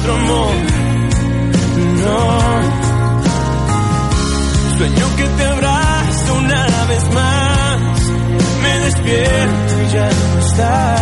nuestro amor. No. Sueño que te abrazo una vez más. Me despierto y ya no estás.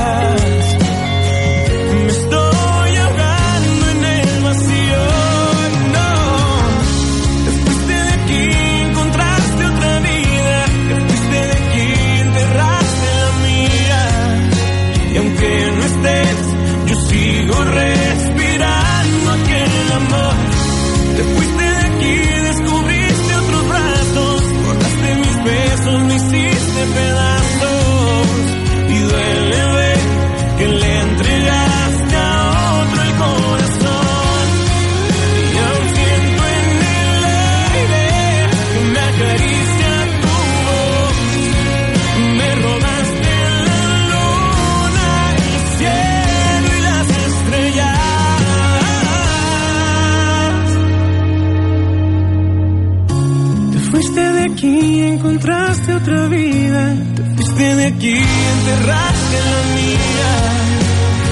Otra vida. Te fuiste de aquí enterraste la mía.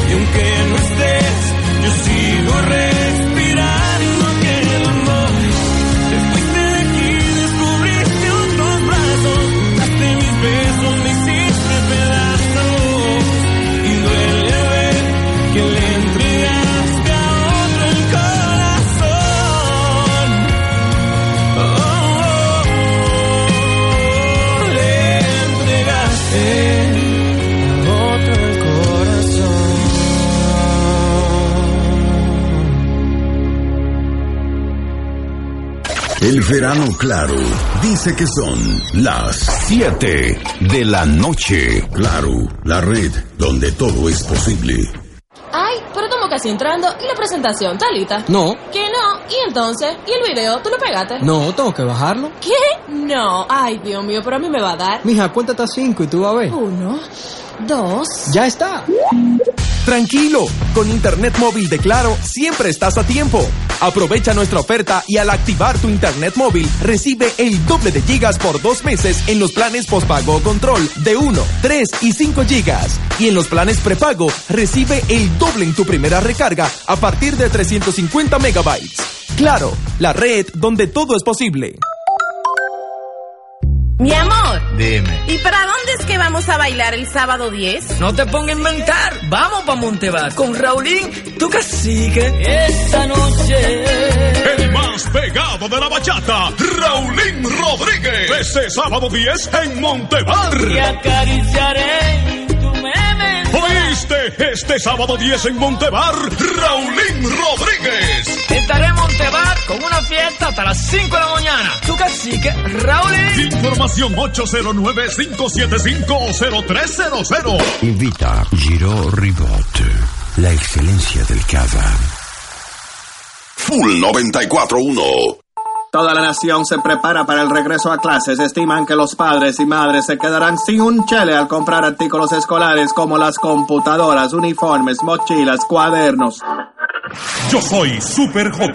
Y aunque El verano claro dice que son las 7 de la noche. Claro, la red donde todo es posible. Ay, pero estamos casi entrando. ¿Y la presentación, Talita? No. ¿Que no? ¿Y entonces? ¿Y el video? ¿Tú lo pegaste? No, tengo que bajarlo. ¿Qué? No. Ay, Dios mío, pero a mí me va a dar. Mija, cuéntate a cinco y tú vas a ver. Uno, dos. Ya está. Tranquilo, con Internet móvil de Claro siempre estás a tiempo. Aprovecha nuestra oferta y al activar tu Internet móvil recibe el doble de gigas por dos meses en los planes postpago control de 1, 3 y 5 gigas. Y en los planes prepago recibe el doble en tu primera recarga a partir de 350 megabytes. Claro, la red donde todo es posible. Mi amor, Dime. ¿y para dónde es que vamos a bailar el sábado 10? No te pongas a inventar. Vamos pa' Montebar con Raulín, tu cacique. Esta noche. El más pegado de la bachata, Raulín Rodríguez. Este sábado 10 en Montebar. Te acariciaré. ¿Oíste? Este sábado 10 en Montebar, Raulín Rodríguez. Estaré en Montebar con una fiesta hasta las 5 de la mañana. Tu cacique, Raulín. Información 809-575-0300. Invita Giro Ribot, la excelencia del cava. Full 94.1. Toda la nación se prepara para el regreso a clases. Estiman que los padres y madres se quedarán sin un chele al comprar artículos escolares como las computadoras, uniformes, mochilas, cuadernos. Yo soy Super J.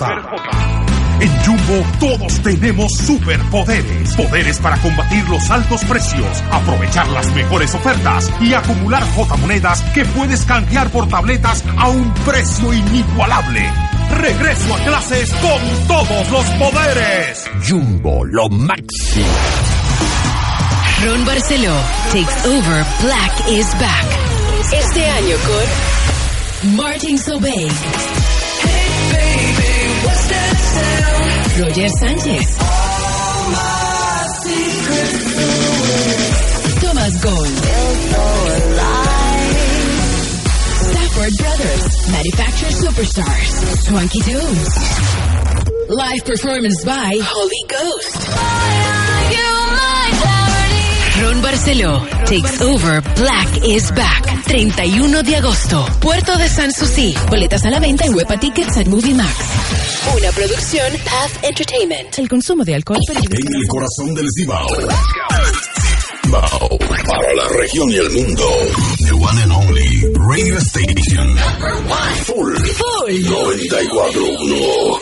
En Jumbo todos tenemos superpoderes. Poderes para combatir los altos precios, aprovechar las mejores ofertas y acumular J monedas que puedes canjear por tabletas a un precio inigualable. Regreso a clases con todos los poderes. Jumbo, lo máximo. Ron Barceló takes over Black is Back. Este año con Martin Solveig. Roger Sánchez. Thomas Gold. Stafford Brothers. Manufacturer Superstars. Swanky Tunes. Live performance by Holy Ghost. Ron Barceló takes over Black is Back. 31 de agosto. Puerto de San Susi. Boletas a la venta en Huepa Tickets at Movie Max. Una producción Path Entertainment. El consumo de alcohol En el corazón del Cibao. Para la región y el mundo. The one and only radio station. Full. Full. 94.1.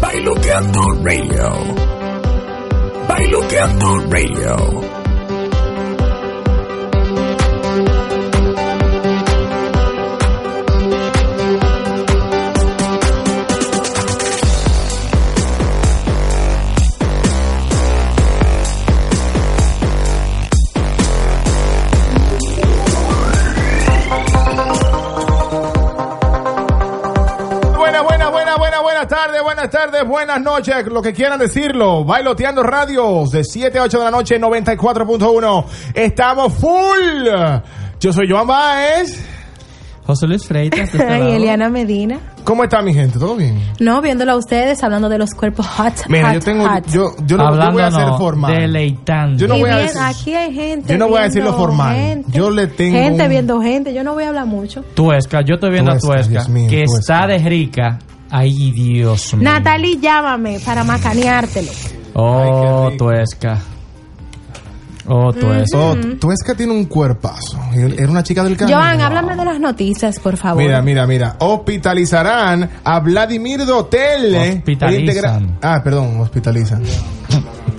Bailoteando Radio. Bailoteando Radio. Buenas tardes, buenas noches, lo que quieran decirlo. Bailoteando radios de 7 a 8 de la noche, 94.1. Estamos full. Yo soy Joan Baez. José Luis Freitas. este y. Eliana Medina. ¿Cómo está mi gente? ¿Todo bien? No, viéndolo a ustedes, hablando de los cuerpos hot. Mira, hot, yo tengo, hot. yo, yo no, yo voy a no, formal. deleitando. Yo no Y voy a bien, decir. aquí hay gente. Yo no voy a decir lo formal. gente, Yo le tengo Gente un- viendo gente. Yo no voy a hablar mucho. Tuesca, yo estoy viendo Tuesca, a Tuesca, Dios mío, que Tuesca. está de rica. Ay, Dios mío. Natalie, llámame para macaneártelo. Oh, Tuesca. Oh, Tuesca. Oh, Tuesca tiene un cuerpazo. Era una chica del canal. Joan, háblame de las noticias, por favor. Mira, mira, mira. Hospitalizarán a Vladimir Dotel. eh, Hospitalizan. Ah, perdón, hospitalizan.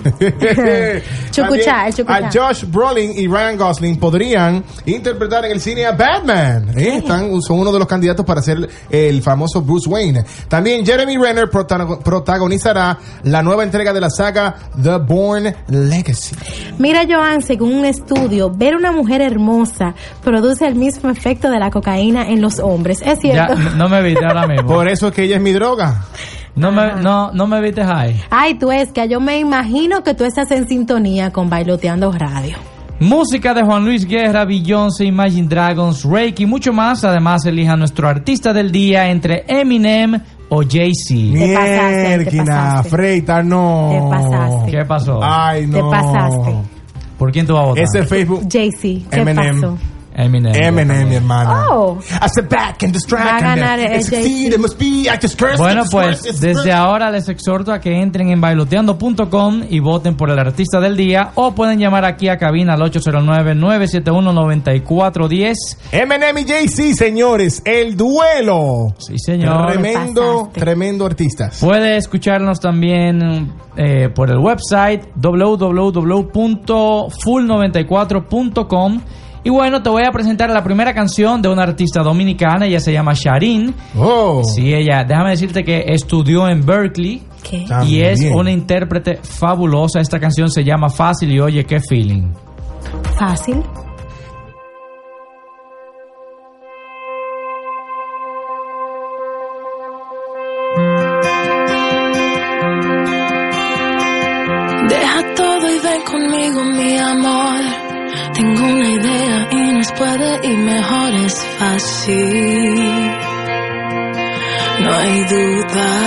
Chucuchá, También el chucuchá. A Josh Brolin y Ryan Gosling podrían interpretar en el cine a Batman. ¿eh? Están, son uno de los candidatos para ser el famoso Bruce Wayne. También Jeremy Renner protago- protagonizará la nueva entrega de la saga The Bourne Legacy. Mira, Joan, según un estudio, ver una mujer hermosa produce el mismo efecto de la cocaína en los hombres. Es cierto. no- no me viste ahora mismo. Por eso es que ella es mi droga. No me, no, no me viste high. Ay, tú es que yo me imagino que tú estás en sintonía con Bailoteando Radio. Música de Juan Luis Guerra, Beyoncé, Imagine Dragons, Rake y mucho más. Además, elija nuestro artista del día entre Eminem o Jay-Z. Te pasaste, te pasaste. Freita, no. Te pasaste. ¿Qué pasó? Ay, no. Te pasaste. ¿Por quién tú vas a votar? Ese Facebook. Jay-Z, ¿qué Eminem. pasó? Eminem. Eminem, mi hermana. Oh. I sit back and distract Va a and ganar it must be, I just curse, Bueno, pues desde curse. ahora les exhorto a que entren en bailoteando.com y voten por el artista del día o pueden llamar aquí a cabina al 809-971-9410. Eminem y Jay-Z, señores, el duelo. Sí, señor. Tremendo, tremendo artistas. Puede escucharnos también eh, por el website www.full94.com. Y bueno, te voy a presentar la primera canción de una artista dominicana, ella se llama Sharin. Oh. Sí, ella, déjame decirte que estudió en Berkeley ¿Qué? y es una intérprete fabulosa. Esta canción se llama Fácil y oye, qué feeling. Fácil. No hay duda.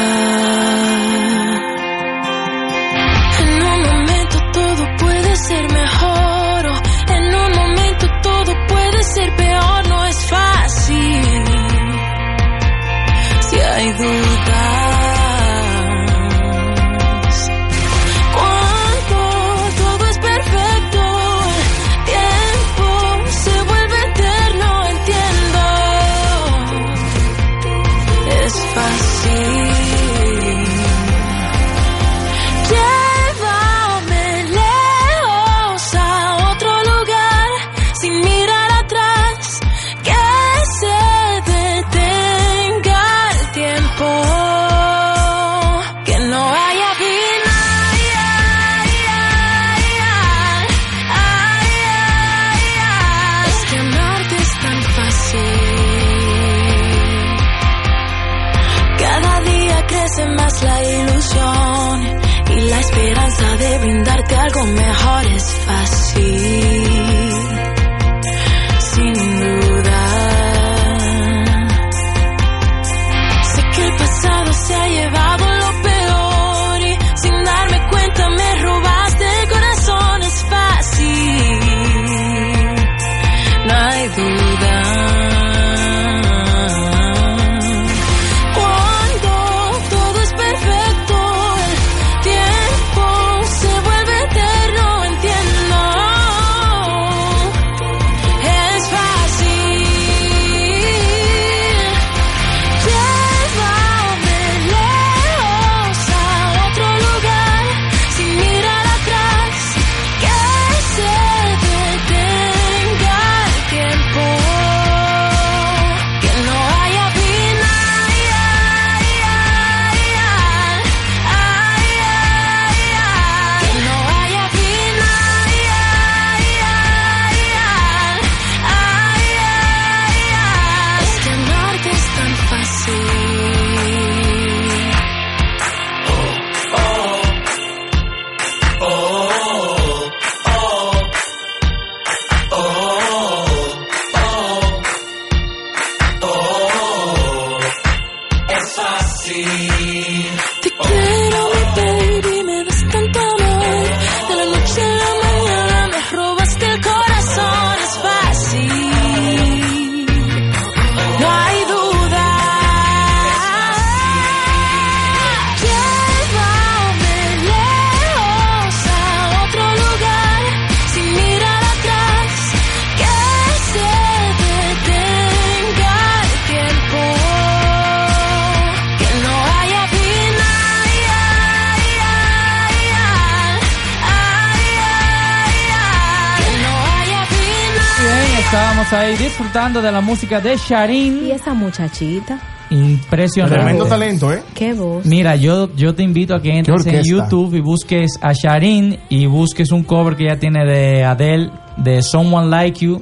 Disfrutando de la música de Sharin. Y esa muchachita. Impresionante. Tremendo talento, ¿eh? Qué voz. Mira, yo, yo te invito a que entres en? YouTube y busques a Sharin y busques un cover que ella tiene de Adele, de Someone Like You,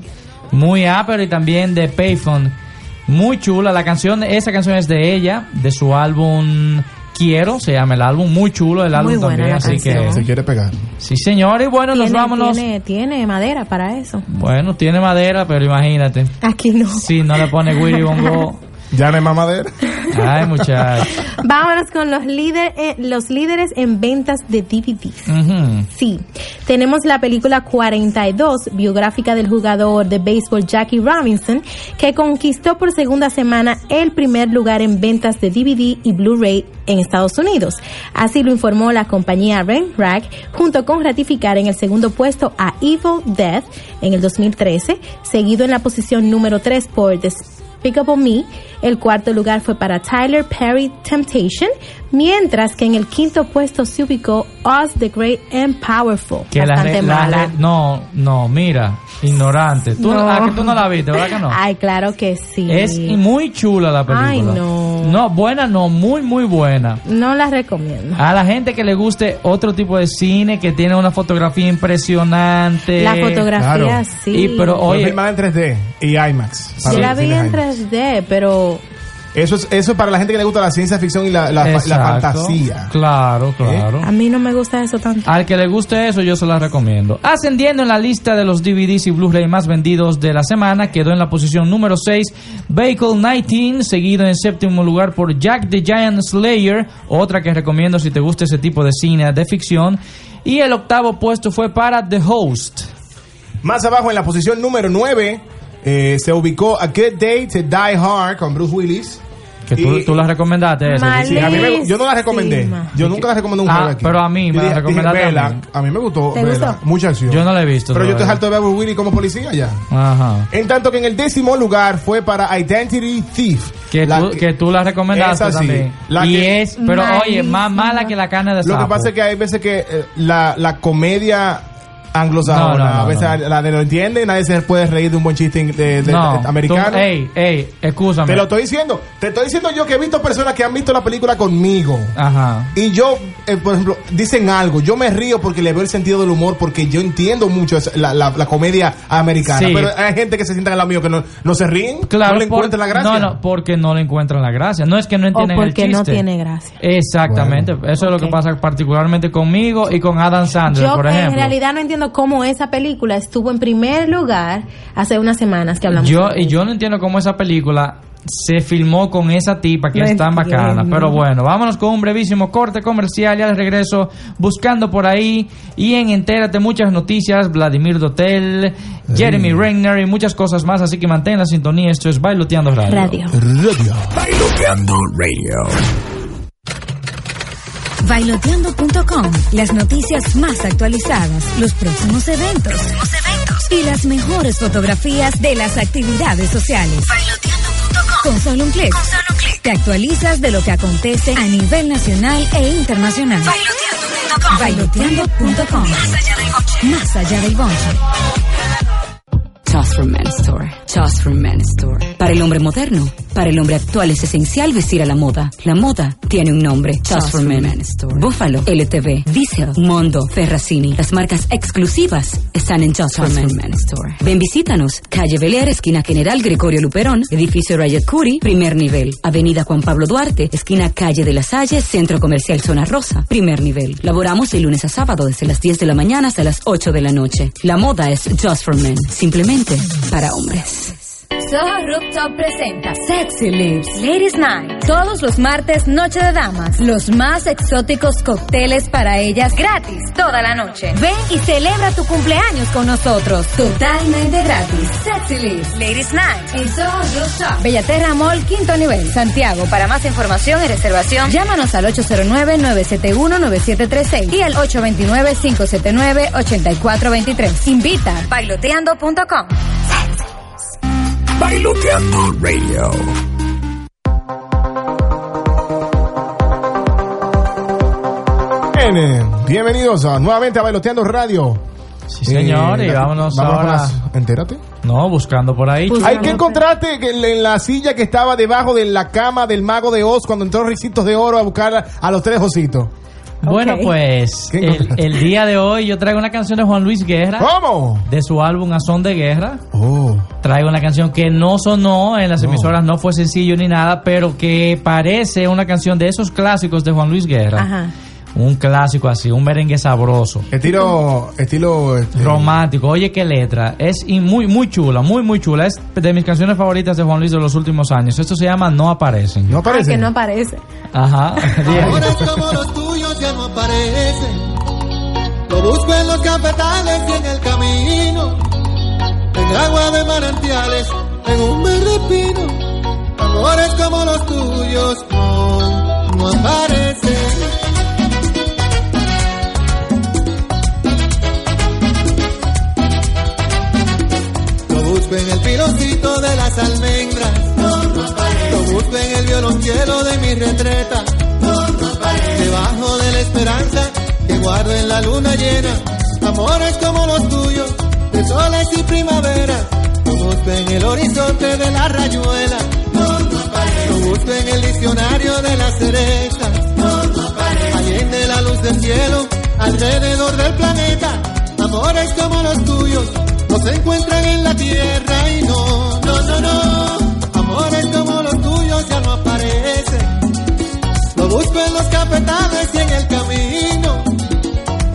muy ápero y también de Payphone. Muy chula. La canción, esa canción es de ella, de su álbum Quiero, se llama el álbum, muy chulo el álbum Muy buena también, la así canción. que Se quiere pegar. sí señor y bueno nos Tiene- vámonos. Tiene, tiene madera para eso. Bueno, tiene madera, pero imagínate, Aquí no. si no le pone Willy Bongo, Ya no hay más madera. ay muchacho. Vámonos con los, líder, eh, los líderes en ventas de DVDs. Ujú. Sí, tenemos la película 42, biográfica del jugador de béisbol Jackie Robinson, que conquistó por segunda semana el primer lugar en ventas de DVD y Blu-ray en Estados Unidos. Así lo informó la compañía Rack, junto con ratificar en el segundo puesto a Evil Death en el 2013, seguido en la posición número 3 por El cuarto lugar fue para Tyler Perry Temptation, mientras que en el quinto puesto se ubicó Oz the Great and Powerful. Que la, Bastante la mala. re- no, no, mira, ignorante. Tú, No. ah, que tú no la viste, ¿verdad que no? Ay, claro que sí. Es muy chula la película. Ay, no. No, buena no, muy, muy buena. No la recomiendo. A la gente que le guste otro tipo de cine, que tiene una fotografía impresionante. La fotografía, claro. sí. Y, pero Oye. filmada en 3D y IMAX. Yo la vi en IMAX. 3D, pero Eso es, eso es para la gente que le gusta la ciencia ficción y la, la, fantasía. Claro, claro. a mí no me gusta eso tanto. Al que le guste eso, yo se la recomiendo. Ascendiendo en la lista de los DVDs y Blu-ray más vendidos de la semana, quedó en la posición número 6 Vehicle 19, seguido en séptimo lugar por Jack the Giant Slayer, otra que recomiendo si te gusta ese tipo de cine de ficción. Y el octavo puesto fue para The Host. Más abajo, en la posición número 9, eh, se ubicó A Good Day to Die Hard con Bruce Willis. Que tú, Y- tú la recomendaste esa. Sí, a mí me- yo no la recomendé. Yo nunca la recomendé un Ah, aquí. pero a mí me Yo la dije- recomendaste dije, a vela. mí. A mí me gustó. ¿Te vela. gustó? Mucha acción. Yo no la he visto. Pero yo estoy todavía. harto de ver a Bruce Willis como policía ya. Ajá. En tanto que en el décimo lugar fue para Identity Thief. Que, La tú, que tú la recomendaste Esa sí. también. La y que- es, pero oye, más mala que la carne de Lo sapo. que pasa es que hay veces que eh, la, la comedia anglosajona, No, no, no, a veces no. la de lo entiende, nadie se puede reír de un buen chiste de, de- no, de- americano. tú- ey, ey, escúchame. Te lo estoy diciendo. Te estoy diciendo yo que he visto personas que han visto la película conmigo. Ajá. Y yo, eh, por ejemplo, dicen algo. Yo me río porque le veo el sentido del humor, porque yo entiendo mucho esa- la, la- la comedia americana. Sí. Pero hay gente que se sienta al lado mío que no, no se ríen, Claro, no le por- encuentran la gracia. No, no, porque no le encuentran la gracia. No es que no O entienden el porque chiste. no tiene gracia. Exactamente. Eso es lo que pasa particularmente conmigo y con Adam Sandler, Yo por en ejemplo. realidad no entiendo cómo esa película estuvo en primer lugar hace unas semanas que hablamos. Yo, y yo no entiendo cómo esa película se filmó con esa tipa que No es tan entiendo. bacana. Pero bueno, vámonos con un brevísimo corte comercial. Ya de regreso buscando por ahí. Y en Entérate muchas noticias. Vladimir Dotel, Jeremy Renner y muchas cosas más. Así que mantén la sintonía. Esto es Bailoteando Radio. Radio. Bailoteando Radio. Bailoteando.com, las noticias más actualizadas, los próximos eventos, y las mejores fotografías de las actividades sociales. Con solo un clic, te actualizas de lo que acontece a nivel nacional e internacional. Bailoteando.com, más allá del bonche. Just for Men Store. Just for Men Store. Para el hombre moderno, para el hombre actual es esencial vestir a la moda. La moda tiene un nombre. Just, for Men. Store. Buffalo, LTV, Diesel, Mondo, Ferracini. Las marcas exclusivas están en Just, for Men. Store. Ven, visítanos. Calle Bel esquina General Gregorio Luperón, edificio Rayet Curi, primer nivel. Avenida Juan Pablo Duarte, esquina Calle de la Salle, Centro Comercial Zona Rosa, primer nivel. Laboramos de lunes a sábado desde las 10 de la mañana hasta las 8 de la noche. La moda es Just for Men. Simplemente para hombres. Soho Rooftop presenta Sexy Lips Ladies Night. Todos los martes, Noche de Damas. Los más exóticos cócteles para ellas gratis toda la noche. Ven y celebra tu cumpleaños con nosotros. Totalmente gratis. Sexy Lips Ladies Night. En Soho Rooftop. Bellaterra Mall, quinto nivel. Santiago. Para más información y reservación, llámanos al 809-971-9736 y al 829-579-8423. Invita bailoteando.com. Bailoteando Radio. Bien, eh, bienvenidos a- nuevamente a Bailoteando Radio. Sí, señor, y vámonos vamos con ahora. las- entérate. No, buscando por ahí. Hay que encontrarte que en la silla que estaba debajo de la cama del mago de Oz cuando entró Ricitos de Oro a buscar a, a los tres ositos. Bueno, pues el día de hoy yo traigo una canción de Juan Luis Guerra. ¿Cómo? De su álbum A Son de Guerra. Oh. Traigo una canción que no sonó en las emisoras, no fue sencillo ni nada, pero que parece una canción de esos clásicos de Juan Luis Guerra. Ajá. Un clásico así, un merengue sabroso. Estilo, estilo este, Romántico, oye qué letra, es muy muy chula, muy muy chula, es de mis canciones favoritas de Juan Luis de los últimos años. Esto se llama No aparecen. No Ah, que no aparece. Ajá. Amores como los tuyos ya no aparecen. Lo busco en los cafetales y en el camino. En agua de manantiales, en un verde pino. Amores como los tuyos no, no aparecen. Busco en el piloncito de las almendras. Lo busco en el violonchelo de mi retreta. Debajo de la esperanza que guardo en la luna llena. Amores como los tuyos, de soles y primavera. Lo busco en el horizonte de la rayuela. Lo busco en el diccionario de las cerezas. Allende la luz del cielo, alrededor del planeta. Amores como los tuyos, no se encuentran en la tierra y no, no, no, no. Amores como los tuyos ya no aparecen. Lo busco en los cafetales y en el camino.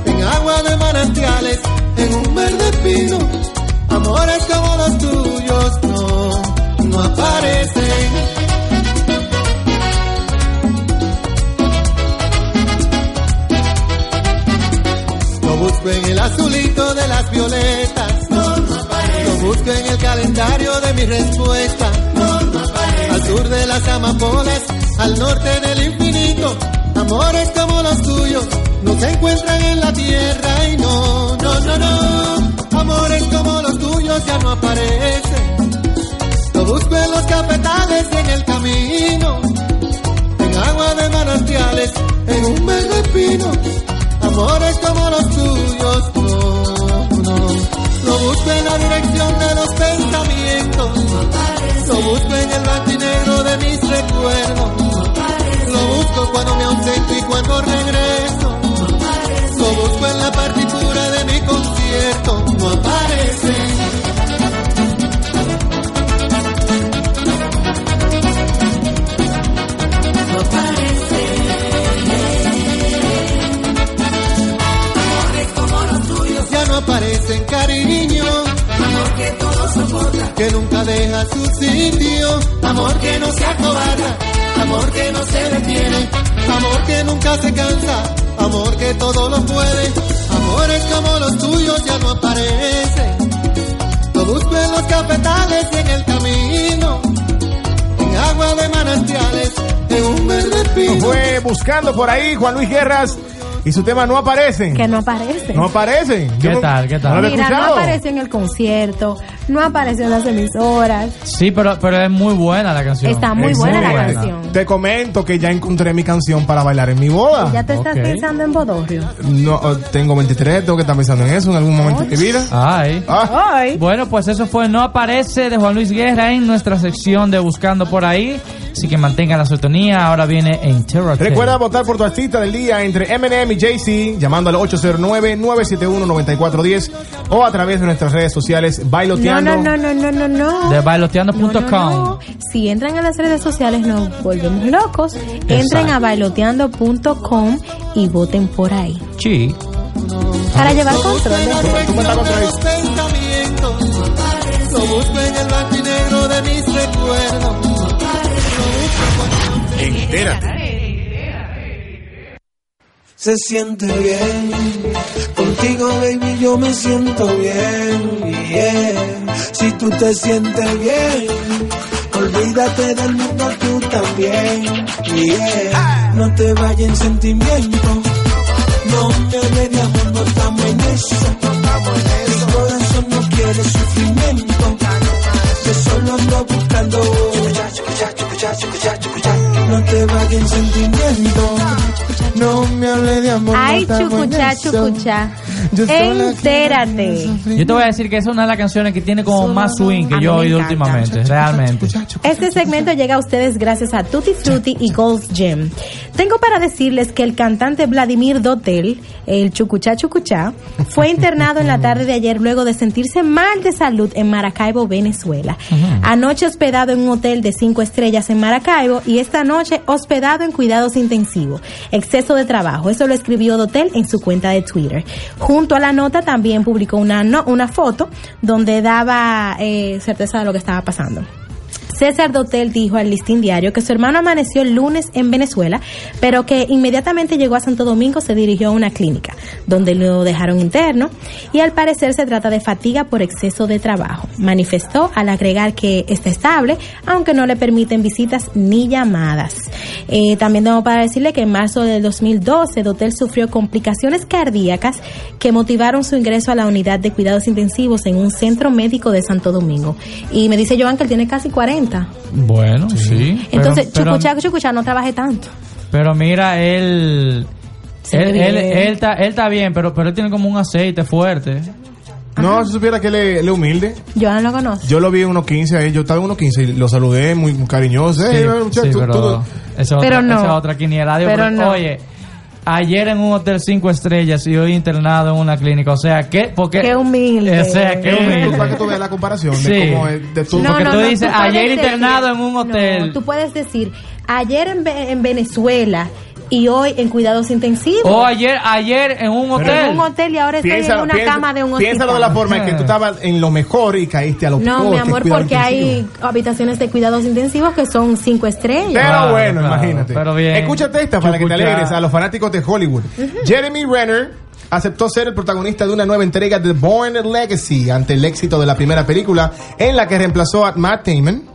En agua de manantiales, en un verde pino. Amores como los tuyos no, no aparecen. Lo busco en el azulito de las violetas. Busco en el calendario de mi respuesta. Al sur de las amapolas, al norte del infinito. Amores como los tuyos no se encuentran en la tierra y no, no, no, no. Amores como los tuyos ya no aparecen. Lo busco en los cafetales y en el camino. En agua de manantiales, en un verde pino. Amores como los tuyos, no, no. Lo busco en la dirección de los pensamientos. Lo busco en el blanco negro de mis recuerdos. Lo busco cuando me ausento y cuando regreso. Lo busco en la partitura de mi concierto. No aparece. Aparecen cariño. Amor que todo soporta. Que nunca deja su sitio. Amor que no se acobarda. Amor que no se detiene. Amor que nunca se cansa. Amor que todo lo puede. Amores como los tuyos ya no aparecen. Lo busco en los cafetales y en el camino. En agua de manantiales. En un verde pino. Fue buscando por ahí Juan Luis Guerras y su tema no aparecen. Que no aparece. No aparecen. Yo ¿Qué no- tal? ¿Qué No tal? lo he Mira, no escuchado. aparece en el concierto, no apareció en las emisoras. Sí, pero, pero es muy buena la canción. Está muy Es buena la buena. canción. Te comento que ya encontré mi canción para bailar en mi boda. ¿Ya te estás Ok. pensando en Bodorrio? No, eh, tengo 23, tengo que estar pensando en eso en algún momento de mi vida. Ay. Ah, Ay. Bueno, pues eso fue No Aparece de Juan Luis Guerra en nuestra sección de Buscando por ahí. Así que mantenga la sintonía. Ahora viene en Terror. Recuerda votar por tu artista del día entre Eminem y Jay-Z llamando al 809-971-9410 o a través de nuestras redes sociales No, Bailoteando. no, no, no, no, no, no. De bailoteando.com. No, no, no. Si entran a las redes sociales nos volvemos locos. Entren a bailoteando.com y voten por ahí. Sí. Para llevar control. en Se siente bien, contigo baby yo me siento bien, yeah. Si tú te sientes bien, olvídate del mundo tú también, yeah. No te vayas en sentimiento, no me amor, no estamos en eso. Mi corazón no quiere sufrimiento, que solo ando buscando. No te vayas en sentimiento, no me hables de amor. Ay, no eso. chucuchá. Entérate. Yo te voy a decir que esa es una de las canciones que tiene como más swing que yo he oído últimamente, realmente. Este segmento llega a ustedes gracias a Tutti Frutti y Gold's Gym. Tengo para decirles que el cantante Vladimir Dotel, el Chucuchá Chucuchá, fue internado en la tarde de ayer luego de sentirse mal de salud en Maracaibo, Venezuela. Anoche hospedado en un hotel de cinco estrellas en Maracaibo y esta noche hospedado en cuidados intensivos. Exceso de trabajo. Eso lo escribió Dotel en su cuenta de Twitter. Junto a la nota también publicó una, no- una foto donde daba eh, certeza de lo que estaba pasando. César Dotel dijo al Listín Diario que su hermano amaneció el lunes en Venezuela, pero que inmediatamente llegó a Santo Domingo se dirigió a una clínica, donde lo dejaron interno, y al parecer se trata de fatiga por exceso de trabajo. Manifestó al agregar que está estable, aunque no le permiten visitas ni llamadas. Eh, también tengo para decirle que en marzo del 2012 Dotel sufrió complicaciones cardíacas que motivaron su ingreso a la unidad de cuidados intensivos en un centro médico de Santo Domingo. Y me dice Joan que él tiene casi 40. Bueno, sí. Entonces, pero, pero, chucuchá, chucuchá, no trabaje tanto. pero mira, él. Él, él, él está, él está bien, pero, pero él tiene como un aceite fuerte. No, si supiera que él es humilde. Joan lo conoce. Yo lo vi en unos 15 ahí, yo estaba en unos 15 y lo saludé muy cariñoso. Sí, Eh, muchacho, sí, tú- pero tú- esa Pero otra, no. esa otra quiniela. Digo, Pero porque, no. Oye, ayer en un hotel cinco estrellas y hoy internado en una clínica. O sea, ¿qué? Porque, Qué humilde. O sea, qué Es humilde. para que tú veas la comparación Sí. de cómo es de tu... Porque tú dices, tú puedes ayer internado en un hotel. No, tú puedes decir, ayer en, en Venezuela y hoy en cuidados intensivos. O ayer, ayer en un Pero hotel. en un hotel y ahora estoy Piénsalo, en una piensa- cama de un hospital. Piénsalo de la forma en que tú estabas en lo mejor y caíste a lo peor. No, mi amor, porque intensivo. hay habitaciones de cuidados intensivos que son cinco estrellas. Pero Claro, bueno, claro, imagínate. pero bien. Escúchate esta para que te alegres a los fanáticos de Hollywood. Jeremy Renner aceptó ser el protagonista de una nueva entrega de Born Legacy ante el éxito de la primera película en la que reemplazó a Matt Damon.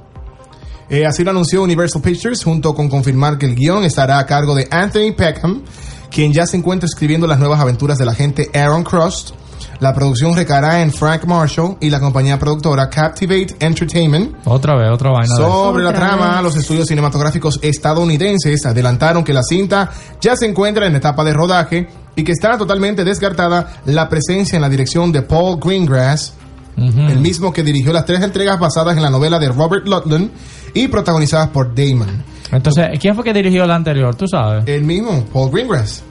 Eh, así lo anunció Universal Pictures junto con confirmar que el guion estará a cargo de Anthony Peckham, quien ya se encuentra escribiendo las nuevas aventuras del agente Aaron Cross. La producción recaerá en Frank Marshall y la compañía productora Captivate Entertainment. Otra vez, otra vaina. Sobre la trama, vez. los estudios cinematográficos estadounidenses adelantaron que la cinta ya se encuentra en etapa de rodaje y que está totalmente descartada la presencia en la dirección de Paul Greengrass, el mismo que dirigió las tres entregas basadas en la novela de Robert Ludlum y protagonizadas por Damon. Entonces, ¿quién fue que dirigió la anterior? ¿Tú sabes? El mismo, Paul Greengrass.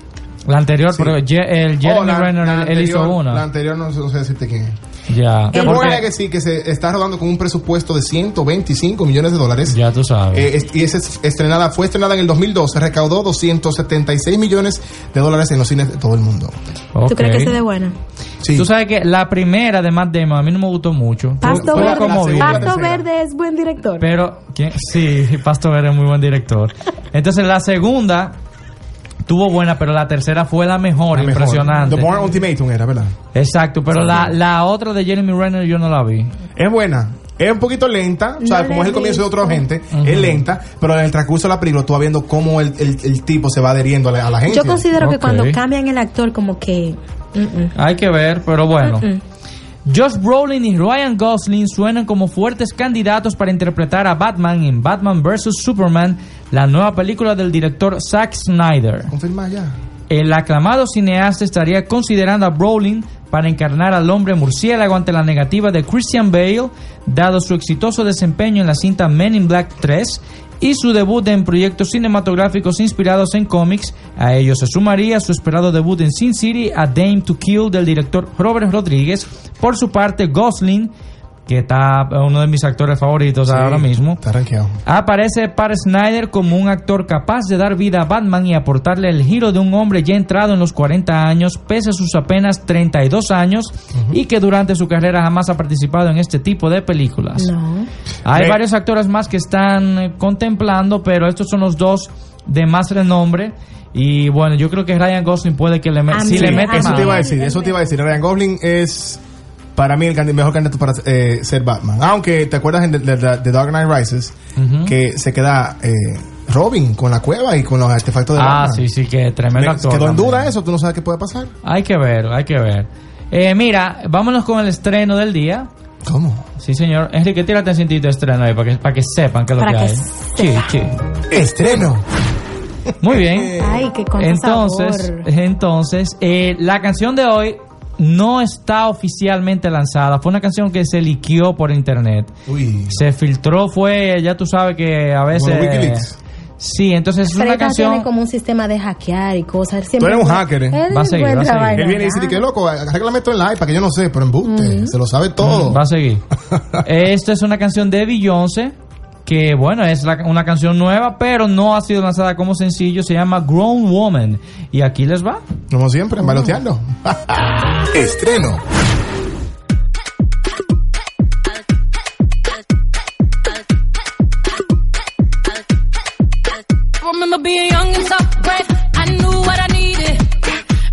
La anterior, Sí. pero Je- el Jeremy Oh, la- Renner, la él- él hizo anterior- una. La anterior no, sé- no sé decirte quién es. Ya. Born Porque- Legacy, que se está rodando con un presupuesto de 125 millones de dólares. Ya tú sabes. Eh, es- y es es- estrenada, fue estrenada en el 2012, recaudó 276 millones de dólares en los cines de todo el mundo. ¿Tú crees que se de buena? Sí. Tú sabes que la primera de Matt Damon a mí no me gustó mucho. Pasto Fue la como segunda, bien. la Pasto. Verde es buen director. Pero, ¿quién? sí, Pasto Verde es muy buen director. Entonces, la segunda tuvo buena, pero la tercera fue la mejor, La mejor. impresionante. The Born Ultimatum era, ¿verdad? Exacto, pero la, la otra de Jeremy Renner yo no la vi. Es buena. Es un poquito lenta, o sea, No como es el comienzo de otra gente, es lenta, pero en el transcurso de la película tú vas viendo cómo el, el- el tipo se va adheriendo a la, a la gente. Yo considero que cuando cambian el actor, como que. mm, mm. Hay que ver, pero bueno. Josh Brolin y Ryan Gosling suenan como fuertes candidatos para interpretar a Batman en Batman vs. Superman, la nueva película del director Zack Snyder. Confirma ya. El aclamado cineasta estaría considerando a Brolin para encarnar al hombre murciélago ante la negativa de Christian Bale, dado su exitoso desempeño en la cinta Men in Black 3 y su debut en proyectos cinematográficos inspirados en cómics. A ello se sumaría su esperado debut en Sin City, A Dame to Kill del director Robert Rodríguez. Por su parte, Gosling, que está uno de mis actores favoritos Sí, ahora mismo, Está. Aparece para Snyder como un actor capaz de dar vida a Batman y aportarle el giro de un hombre ya entrado en los 40 años, pese a sus apenas 32 años, y que durante su carrera jamás ha participado en este tipo de películas. No. Hay varios actores más que están eh, contemplando, pero estos son los dos de más renombre. Y bueno, yo creo que Ryan Gosling puede que le, me- si le mete Eso más. te iba a decir, eso te iba a decir. Ryan Gosling es para mí el mejor candidato para eh, ser Batman. Aunque te acuerdas de, de- de- de Dark Knight Rises, que se queda eh, Robin con la cueva y con los artefactos de Ah, Batman. sí, sí, que tremendo Me- actor. Quedó en duda eso, tú no sabes qué puede pasar. Hay que ver, hay que ver. Eh, mira, vámonos con el estreno del día. ¿Cómo? Sí, señor. Enrique, tírate un cintito de estreno ahí para que, para que sepan qué es lo Para que que hay. Sí, sí. Estreno. Muy bien. Ay, que con Entonces, sabor. entonces eh, la canción de hoy no está oficialmente lanzada. Fue una canción que se liqueó por internet. Uy. Se filtró, fue, ya tú sabes que a veces... Wikileaks. Sí, entonces es una ella tiene canción... como un sistema de hackear y cosas. Él Tú siempre eres un hacker, ¿eh? Va a seguir, va a seguir. Él viene y dice que loco, arréglame esto en la iPad, que yo no sé, pero embuste, se lo sabe todo. Mm, Va a seguir. Esta es una canción de Beyoncé, que bueno, es la- una canción nueva, pero no ha sido lanzada como sencillo. Se llama Grown Woman. Y aquí les va. Como siempre, baloteando. Estreno. Remember being young and soft breath. I knew what I needed.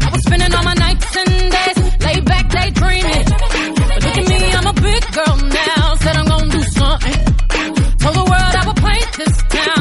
I was spending all my nights and days laid back daydreaming. But look at me, I'm a big girl now. This town.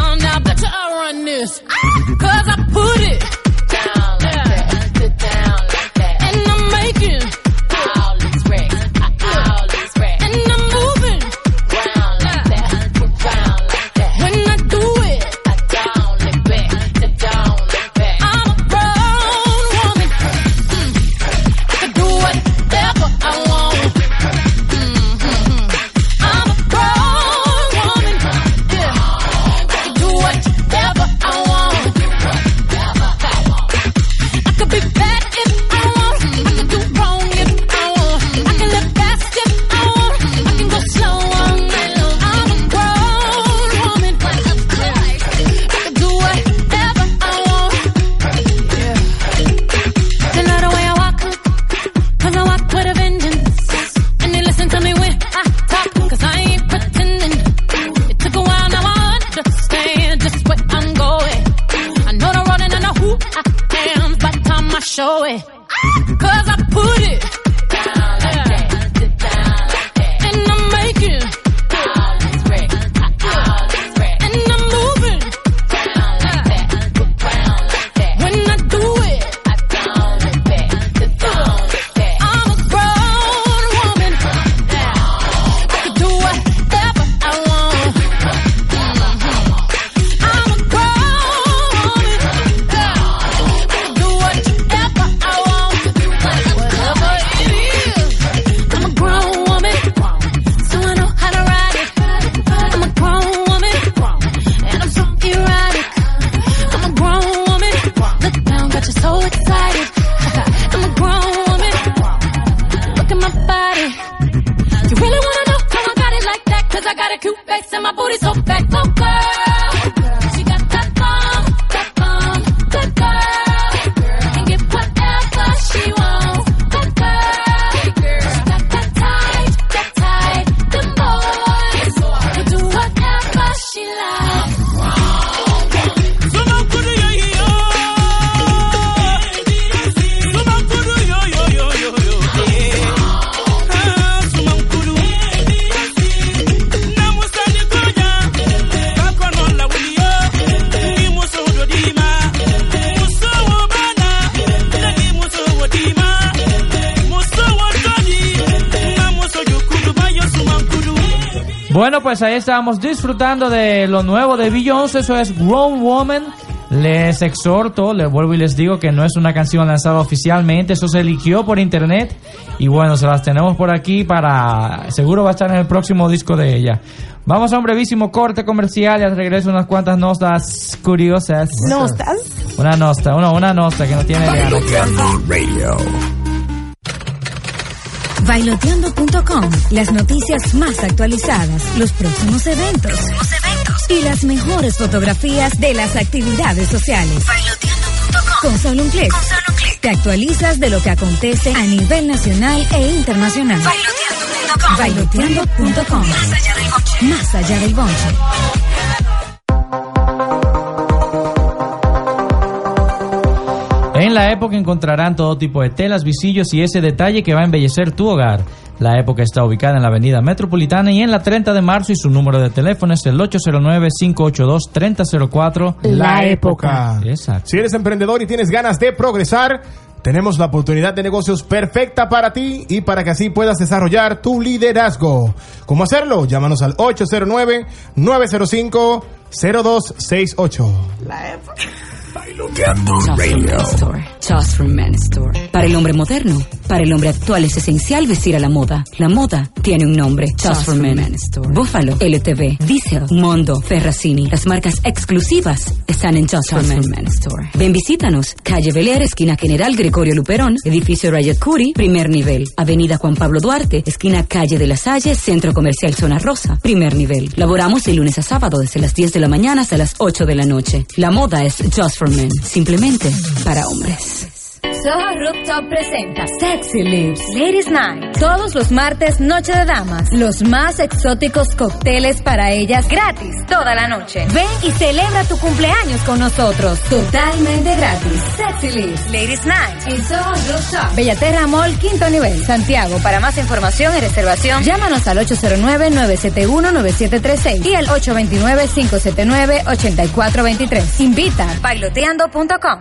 Estábamos disfrutando de lo nuevo de Beyoncé, eso es Grown Woman. Les exhorto, les vuelvo y les digo que no es una canción lanzada oficialmente, eso se eligió por internet y bueno, se las tenemos por aquí para, seguro va a estar en el próximo disco de ella. Vamos a un brevísimo corte comercial y al regreso unas cuantas notas curiosas. ¿Nostas? Una nota, una, una nota que no tiene Radio. Bailoteando.com, las noticias más actualizadas, los próximos eventos, y las mejores fotografías de las actividades sociales. Con solo un clic, te actualizas de lo que acontece a nivel nacional e internacional. Bailoteando.com, más allá del bonche. En la época encontrarán todo tipo de telas, visillos y ese detalle que va a embellecer tu hogar. La época está ubicada en la avenida Metropolitana y en la 30 de marzo y su número de teléfono es el 809-582-3004. La época. Exacto. Si eres emprendedor y tienes ganas de progresar, tenemos la oportunidad de negocios perfecta para ti y para que así puedas desarrollar tu liderazgo. ¿Cómo hacerlo? Llámanos al 809-905-0268. La época. Just Radio. from Men Store. Just from Men Store. Para el hombre moderno, para el hombre actual es esencial vestir a la moda. La moda tiene un nombre. Just, from Men. Store. Buffalo, LTV, Diesel, Mondo, Ferracini. Las marcas exclusivas están en Just, from Men. Store. Ven, visítanos. Calle Bel Air, esquina General Gregorio Luperón, edificio Rayet Curi, primer nivel. Avenida Juan Pablo Duarte, esquina Calle de la Salle, Centro Comercial Zona Rosa, primer nivel. Laboramos de lunes a sábado desde las 10 de la mañana hasta las 8 de la noche. La moda es Just for Men, simplemente para hombres. Soho Rooftop presenta Sexy Lips Ladies Night. Todos los martes, Noche de Damas. Los más exóticos cócteles para ellas gratis toda la noche. Ven y celebra tu cumpleaños con nosotros. Totalmente gratis. Sexy Lips Ladies Night en Soho Rooftop. Bellaterra Mall, quinto nivel. Santiago. Para más información y reservación, llámanos al 809-971-9736 y al 829-579-8423. Invita bailoteando.com.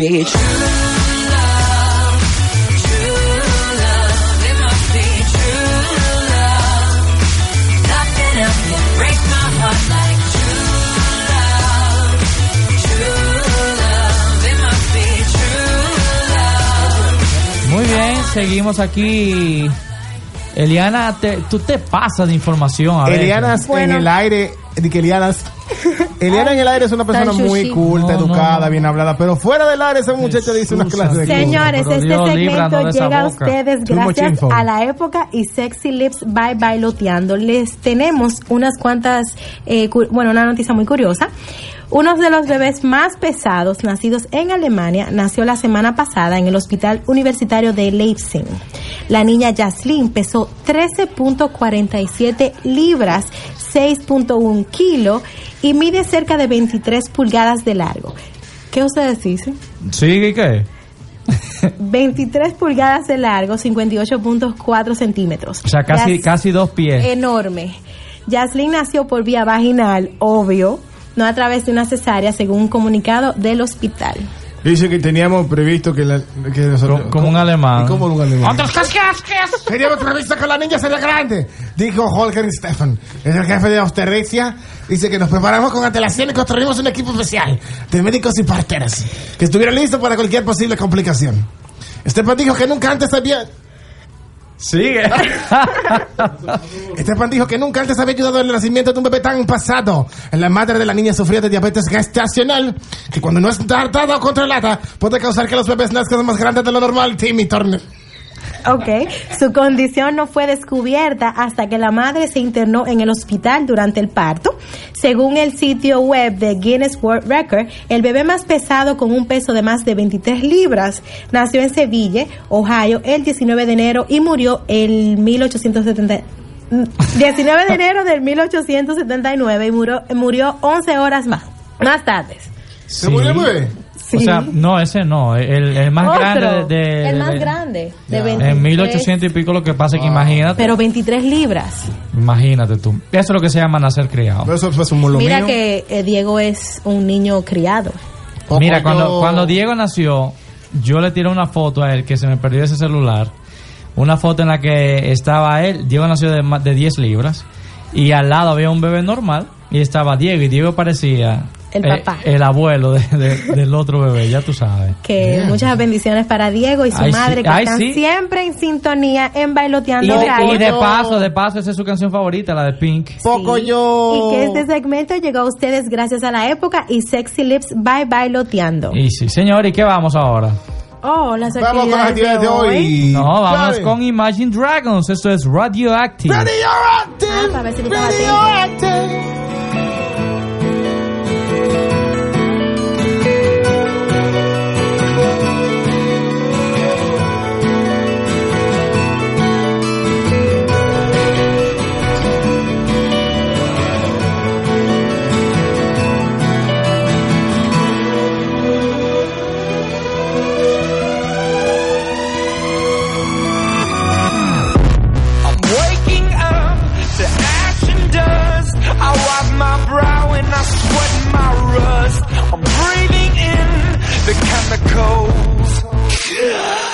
love. Muy bien, seguimos aquí. Eliana, te- tú te pasas de información. A. Elianas en el aire, di que Elianas. Eliana en el aire es una persona Tan muy chuchi. culta, No, no, educada, no. bien hablada, pero fuera del aire ese muchacho dice una clase de cosas. Señores, Pero este Dios, segmento líbranos de esa llega a boca. ustedes Too much gracias info. a la época y Sexy Lips by Bailoteando. Les tenemos unas cuantas, eh, cu- bueno, una noticia muy curiosa. Uno de los bebés más pesados nacidos en Alemania nació la semana pasada en el Hospital Universitario de Leipzig. La niña Jaslyn pesó 13.47 libras, 6.1 kilo y mide cerca de 23 pulgadas de largo. ¿Qué ustedes dicen? ¿Sigue y qué? 23 pulgadas de largo, 58.4 centímetros. O sea, casi, casi dos pies. Enorme. Yaslin nació por vía vaginal, obvio, no a través de una cesárea, según un comunicado del hospital. Dice que teníamos previsto que, la, que nosotros- Como un alemán. ¿Y cómo un alemán? Otros. Teníamos previsto que la niña sería grande, dijo Holger Stefan, es el jefe de obstetricia. Dice que nos preparamos con antelación y construimos un equipo especial de médicos y parteras que estuviera listo para cualquier posible complicación. Stefan dijo que nunca antes había. Sigue. Estefan dijo que nunca antes había ayudado en el nacimiento de un bebé tan pasado. La madre de la niña sufría de diabetes gestacional, que cuando no es tratada o controlada, puede causar que los bebés nazcan más grandes de lo normal. Timmy Turner. Ok, su condición no fue descubierta hasta que la madre se internó en el hospital durante el parto. Según el sitio web de Guinness World Record, el bebé más pesado con un peso de más de 23 libras nació en Sevilla, Ohio, el 19 de enero y murió el 1870. 19 de enero del 1879 y murió, murió 11 horas más, más tarde. ¿Se murió el bebé? O sea, no, ese no. El, el más Otro, grande de. de- el más de- grande, de En 23. 1800 y pico lo que pasa es que imagínate. Pero 23 libras. Imagínate tú. Eso es lo que se llama nacer criado. Eso es un Mira que eh, Diego es un niño criado. Mira, cuando, yo- cuando Diego nació, yo le tiré una foto a él que se me perdió ese celular. Una foto en la que estaba él. Diego nació de, de 10 libras. Y al lado había un bebé normal. Y estaba Diego. Y Diego parecía. El eh, papá. el abuelo de- de- del otro bebé, ya tú sabes. Que muchas bendiciones para Diego y su Ay, sí. madre que Ay, están sí. siempre en sintonía en Y Bailoteando de, Radio. y de paso, de paso, esa es su canción favorita, la de Pink. Poco yo. Y que este segmento llegó a ustedes gracias a la época y Sexy Lips by Bailoteando. Y sí, señor, ¿y qué vamos ahora? Oh, las Vamos con las actividades de hoy. No, vamos ¿Sabe? con Imagine Dragons. Esto es Radioactive. Ah, para ver si tú estás chemicals. I'm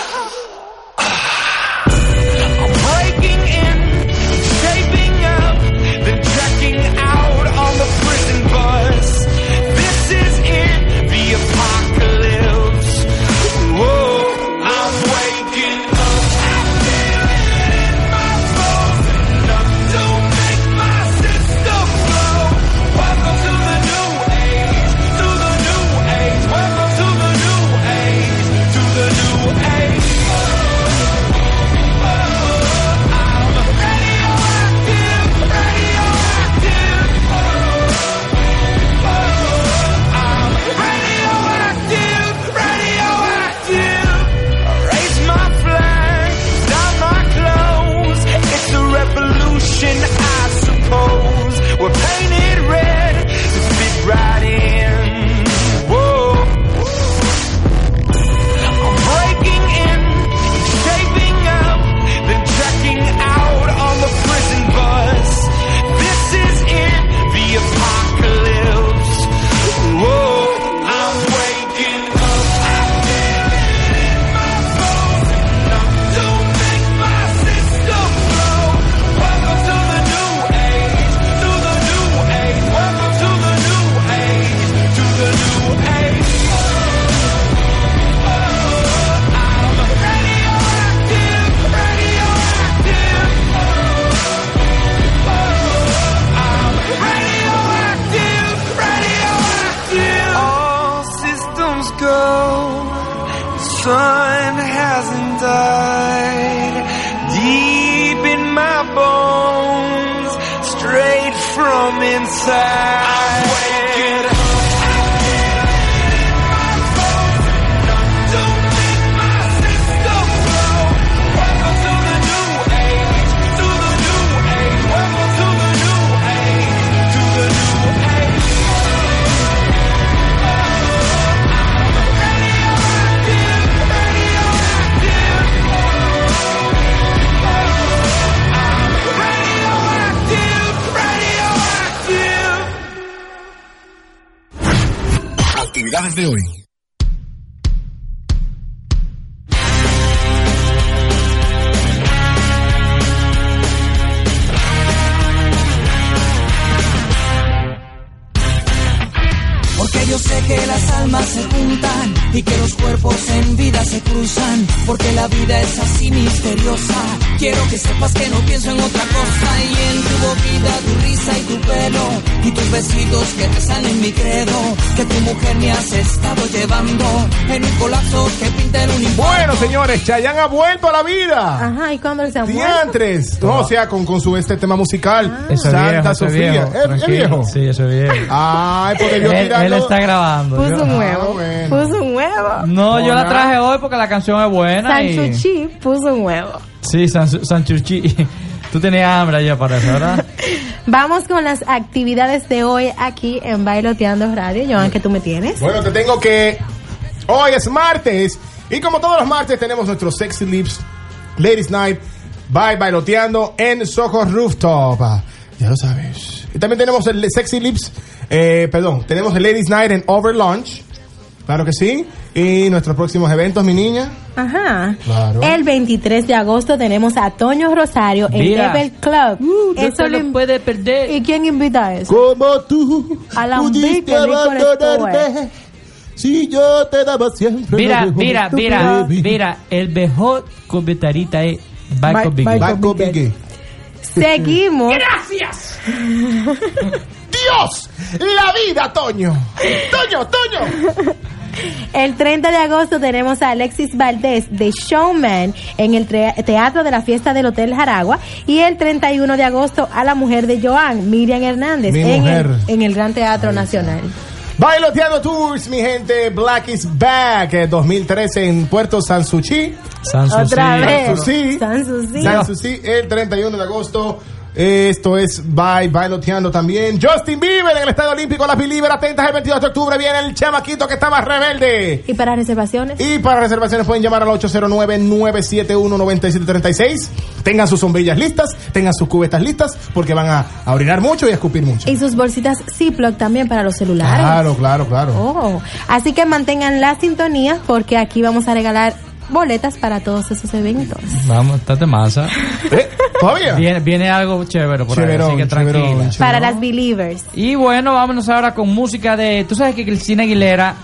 De hoy. Porque yo sé que las almas se juntan y que los cuerpos en vida se cruzan. Porque la vida es así misteriosa. Quiero que sepas que no pienso en otra cosa. Y en tu boquita, tu risa y tu pelo. Y tus besitos que rezan en mi credo. Que tu mujer me has estado llevando en un colapso que pinta en un infarto. Bueno, señores, Chayanne ha vuelto a la vida. Ajá, ¿y cuándo se ha? Diantres. No, o sea, con, con su este tema musical. Ese Santa viejo, ese Sofía. viejo, ¿Es- ¿Es, tranquilo. viejo? Sí, ese viejo. Ay, porque yo él, tirando. él está grabando. Puso Yo- un Ah, huevo. bueno. Puso un huevo. No, yo la traje hoy porque la canción es buena. y- Sanchuchi puso un huevo. Sí, San, Sanchuchi. Tú tenías hambre ayer para eso, ¿verdad? Vamos con las actividades de hoy aquí en Bailoteando Radio. Joan, que tú me tienes. Bueno, te tengo que. Hoy es martes. Y como todos los martes, tenemos nuestro Sexy Lips Ladies Night by Bailoteando en Soho Rooftop. Ya lo sabes. Y también tenemos el Sexy Lips. eh, perdón, tenemos el Ladies Night en Over Lunch. Claro que sí. Y nuestros próximos eventos, mi niña. Ajá. Claro. El 23 de agosto tenemos a Toño Rosario en Mira. Level Club. Uh, no Eso se lo le- puede perder. ¿Y quién invita a eso? Como tú Alambique Liquor Store. Si yo te daba siempre. Mira, mira, mira, mira. El mejor comentarista es Mike- Big. Baco Pique. Seguimos. ¡Gracias! Dios, la vida, Toño. Toño, Toño. El 30 de agosto tenemos a Alexis Valdés de Showman en el Teatro de la Fiesta del Hotel Jaragua. Y el 31 de agosto a la mujer de Joan, Miriam Hernández, Mi en el, en el Gran Teatro Nacional. Bailoteando Tours, mi gente. Black is Back eh, 2013 en Puerto Sansuchi. Otra vez. Sanssouci. Sanssouci. Sanssouci, el 31 de agosto. Esto es Bye Bailoteando también. Justin Bieber en el Estadio Olímpico Las Believer. Atentas el 22 de octubre. Viene el chamaquito que está más rebelde. ¿Y para reservaciones? Y para reservaciones pueden llamar al 809-971-9736. Tengan sus sombrillas listas, tengan sus cubetas listas, porque van a, a orinar mucho y a escupir mucho. Y sus bolsitas Ziploc también para los celulares. Claro, claro, claro. Oh, así que mantengan la sintonía porque aquí vamos a regalar boletas para todos esos eventos. Vamos, estate masa. ¿Todavía? Viene, viene algo chévere por Chéverón, ahí, así que tranquila. chéverón, Para las believers. Y bueno, vámonos ahora con música de... Tú sabes que Cristina Aguilera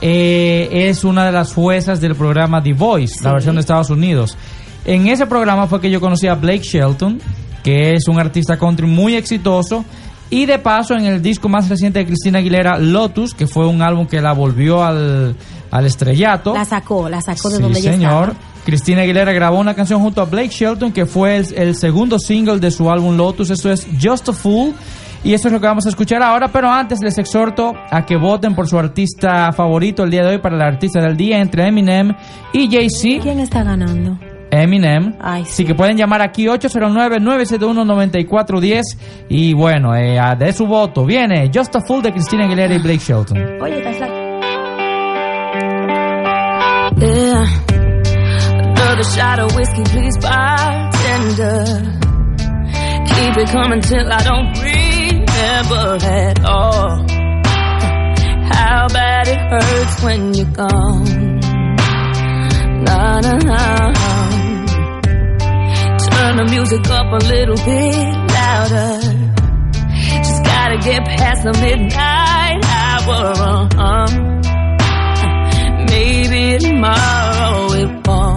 eh, es una de las juezas del programa The Voice, la versión de Estados Unidos. En ese programa fue que yo conocí a Blake Shelton, que es un artista country muy exitoso. Y de paso, en el disco más reciente de Cristina Aguilera, Lotus, que fue un álbum que la volvió al, al estrellato. La sacó, la sacó de Sí, donde ella señor. Cristina Aguilera grabó una canción junto a Blake Shelton que fue el, el segundo single de su álbum Lotus. Esto es Just a Fool. Y esto es lo que vamos a escuchar ahora, pero antes les exhorto a que voten por su artista favorito el día de hoy para el artista del día entre Eminem y Jay-Z. ¿Quién está ganando? Eminem. Ay, Así que pueden llamar aquí 809-971-9410 y bueno, eh, de su voto viene Just a Fool de Cristina Aguilera y Blake Shelton. Oye, estás. Yeah. Another shot of whiskey, please, bartender. Keep it coming till I don't remember at all. How bad it hurts when you're gone. Na na na. Turn the music up a little bit louder. Just gotta get past the midnight hour. Uh-huh. Maybe tomorrow it won't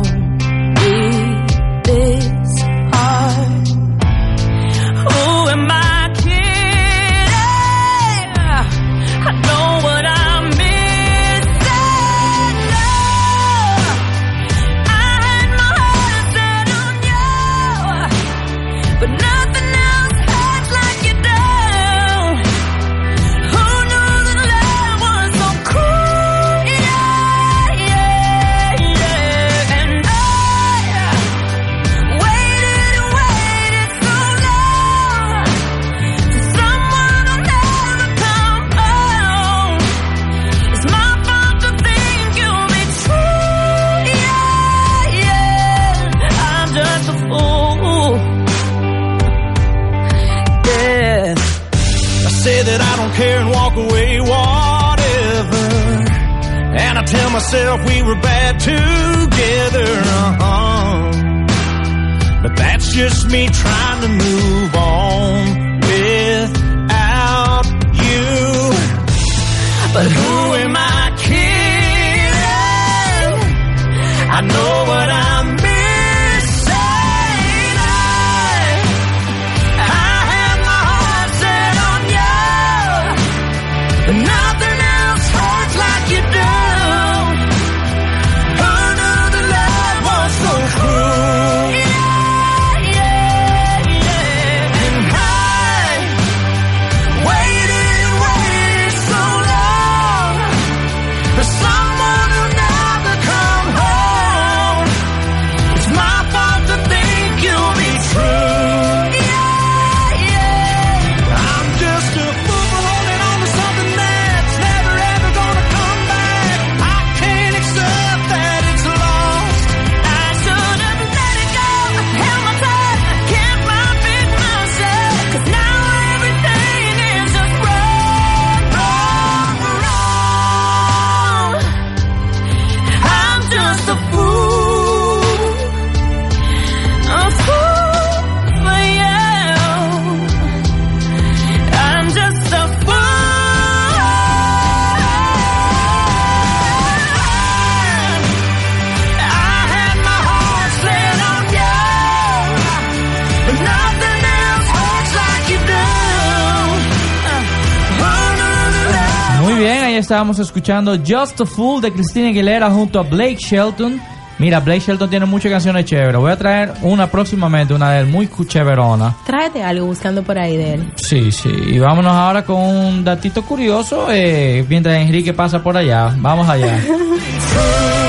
estábamos escuchando Just a Fool de Christina Aguilera junto a Blake Shelton. Mira, Blake Shelton tiene muchas canciones chéveres. Voy a traer una próximamente, una de él muy chéverona. Tráete algo buscando por ahí de él. Sí, sí. Y vámonos ahora con un datito curioso eh, mientras Enrique pasa por allá. Vamos allá.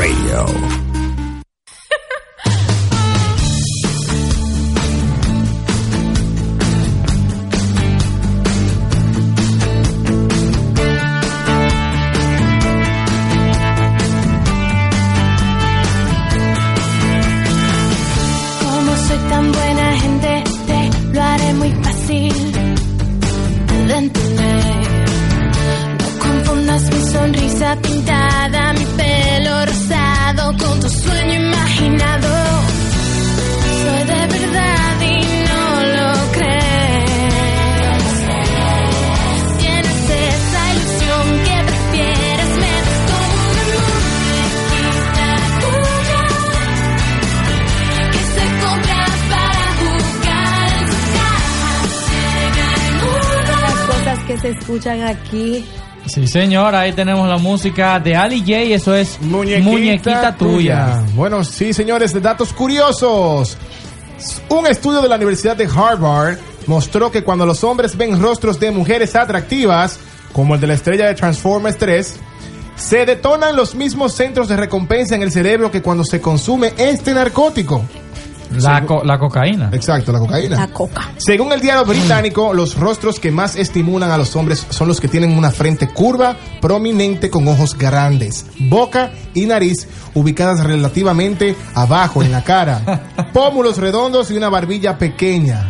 Radio. Escuchan aquí. Sí, señor. Ahí tenemos la música de Ali J. Eso es Muñequita, tuya. Bueno, sí, señores, de datos curiosos. Un estudio de la Universidad de Harvard mostró que cuando los hombres ven rostros de mujeres atractivas, como el de la estrella de Transformers 3, se detonan los mismos centros de recompensa en el cerebro que cuando se consume este narcótico. La, co- la cocaína. Exacto, la cocaína. La coca. Según el diario británico, los rostros que más estimulan a los hombres son los que tienen una frente curva, prominente, con ojos grandes, boca y nariz ubicadas relativamente abajo en la cara, pómulos redondos y una barbilla pequeña.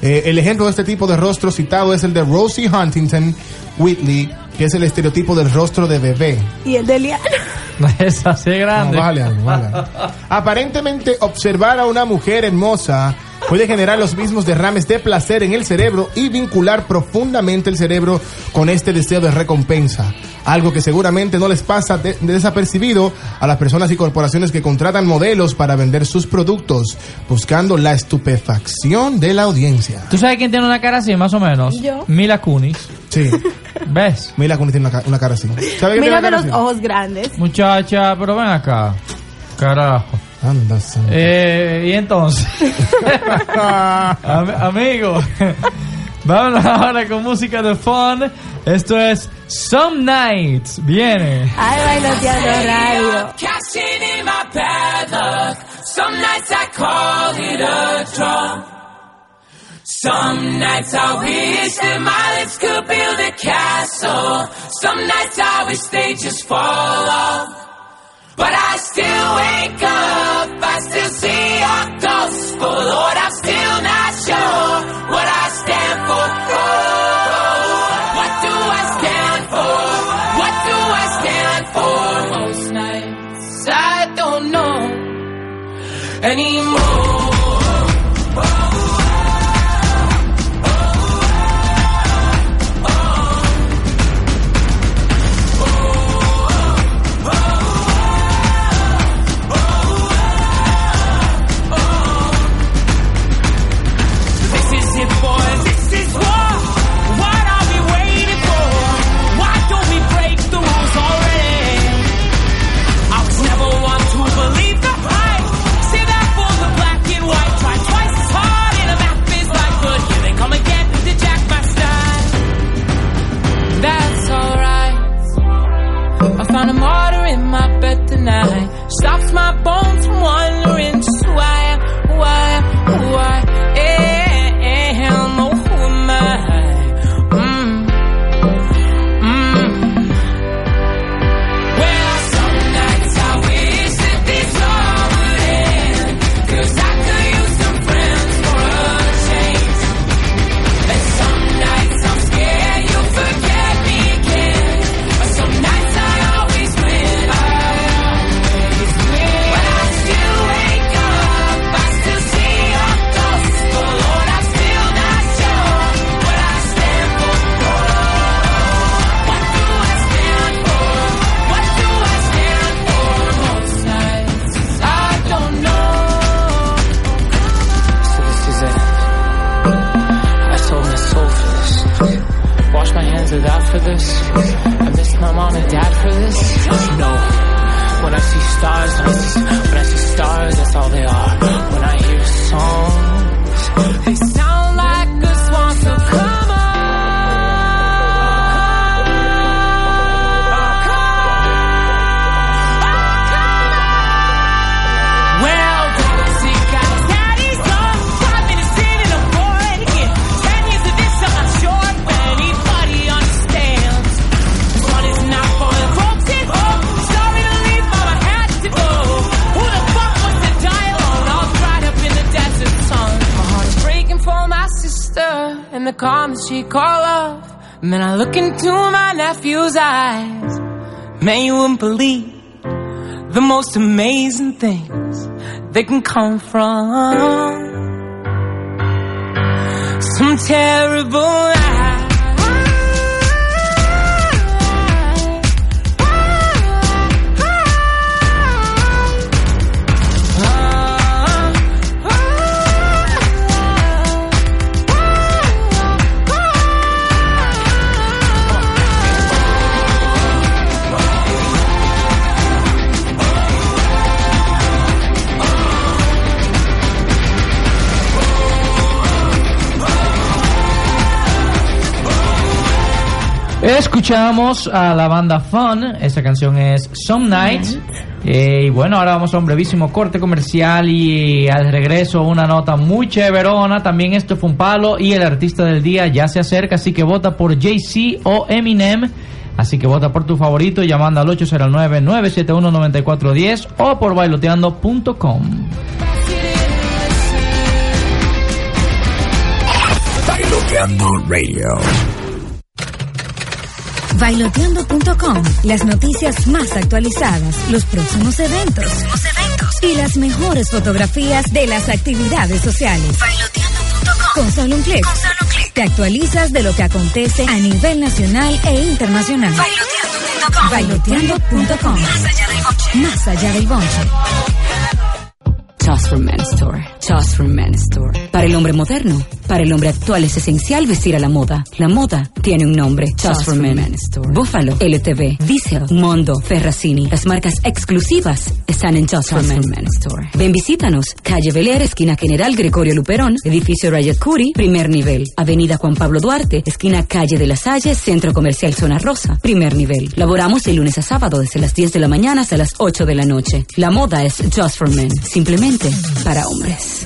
Eh, el ejemplo de este tipo de rostro citado es el de Rosie Huntington Whitley, que es el estereotipo del rostro de bebé. Y el de Liana. Es así grande. No, bájale algo. Aparentemente, observar a una mujer hermosa puede generar los mismos derrames de placer en el cerebro y vincular profundamente el cerebro con este deseo de recompensa. Algo que seguramente no les pasa de- de desapercibido a las personas y corporaciones que contratan modelos para vender sus productos, buscando la estupefacción de la audiencia. ¿Tú sabes quién tiene una cara así, más o menos? Yo. Mila Kunis. Sí. ¿Ves? Mira Kunis tiene una, ca- una cara así. ¿Sabe quién tiene Mírame una cara los así? ojos grandes. Muchacha, pero ven acá. Carajo. Anda. Eh, y entonces, Am- amigo, vámonos ahora con música de fun. Esto es Some Nights. Viene. Ay, bailoteando radio. Cashing in my bad luck. Some nights I call it a draw. Some nights I wish that my lips could build a castle. Some nights I wish they just fall off. But I still wake up, I still see your gospel. Lord, I'm still not sure what I stand for. Oh, what do I stand for? What do I stand for? Most nights I don't know anymore. night. Stops my bones from wandering. Believe the most amazing things they can come from. Some terrible Escuchamos a la banda Fun, esa canción es Some Nights. Eh, y bueno, ahora vamos a un brevísimo corte comercial y al regreso una nota muy chéverona. También esto fue un palo y el artista del día ya se acerca, así que vota por Jay-Z o Eminem. Así que vota por tu favorito llamando al 809-971-9410 o por bailoteando.com. Bailoteando Radio. Bailoteando.com, las noticias más actualizadas, los próximos eventos, y las mejores fotografías de las actividades sociales. Con solo un clic, te actualizas de lo que acontece a nivel nacional e internacional. Bailoteando.com, más allá del bonche. Just for Men Store. Just for Men Store. Para el hombre moderno, para el hombre actual es esencial vestir a la moda. La moda tiene un nombre. Just, for, Men. Store. Buffalo, LTV, Diesel, Mondo, Ferracini. Las marcas exclusivas están en Just, for, Men. Store. Ven, visítanos. Calle Beler, esquina General Gregorio Luperón, edificio Rayet Curi, primer nivel. Avenida Juan Pablo Duarte, esquina Calle de la Salle, Centro Comercial Zona Rosa, primer nivel. Laboramos de lunes a sábado desde las 10 de la mañana hasta las 8 de la noche. La moda es Just for Men. Simplemente para hombres.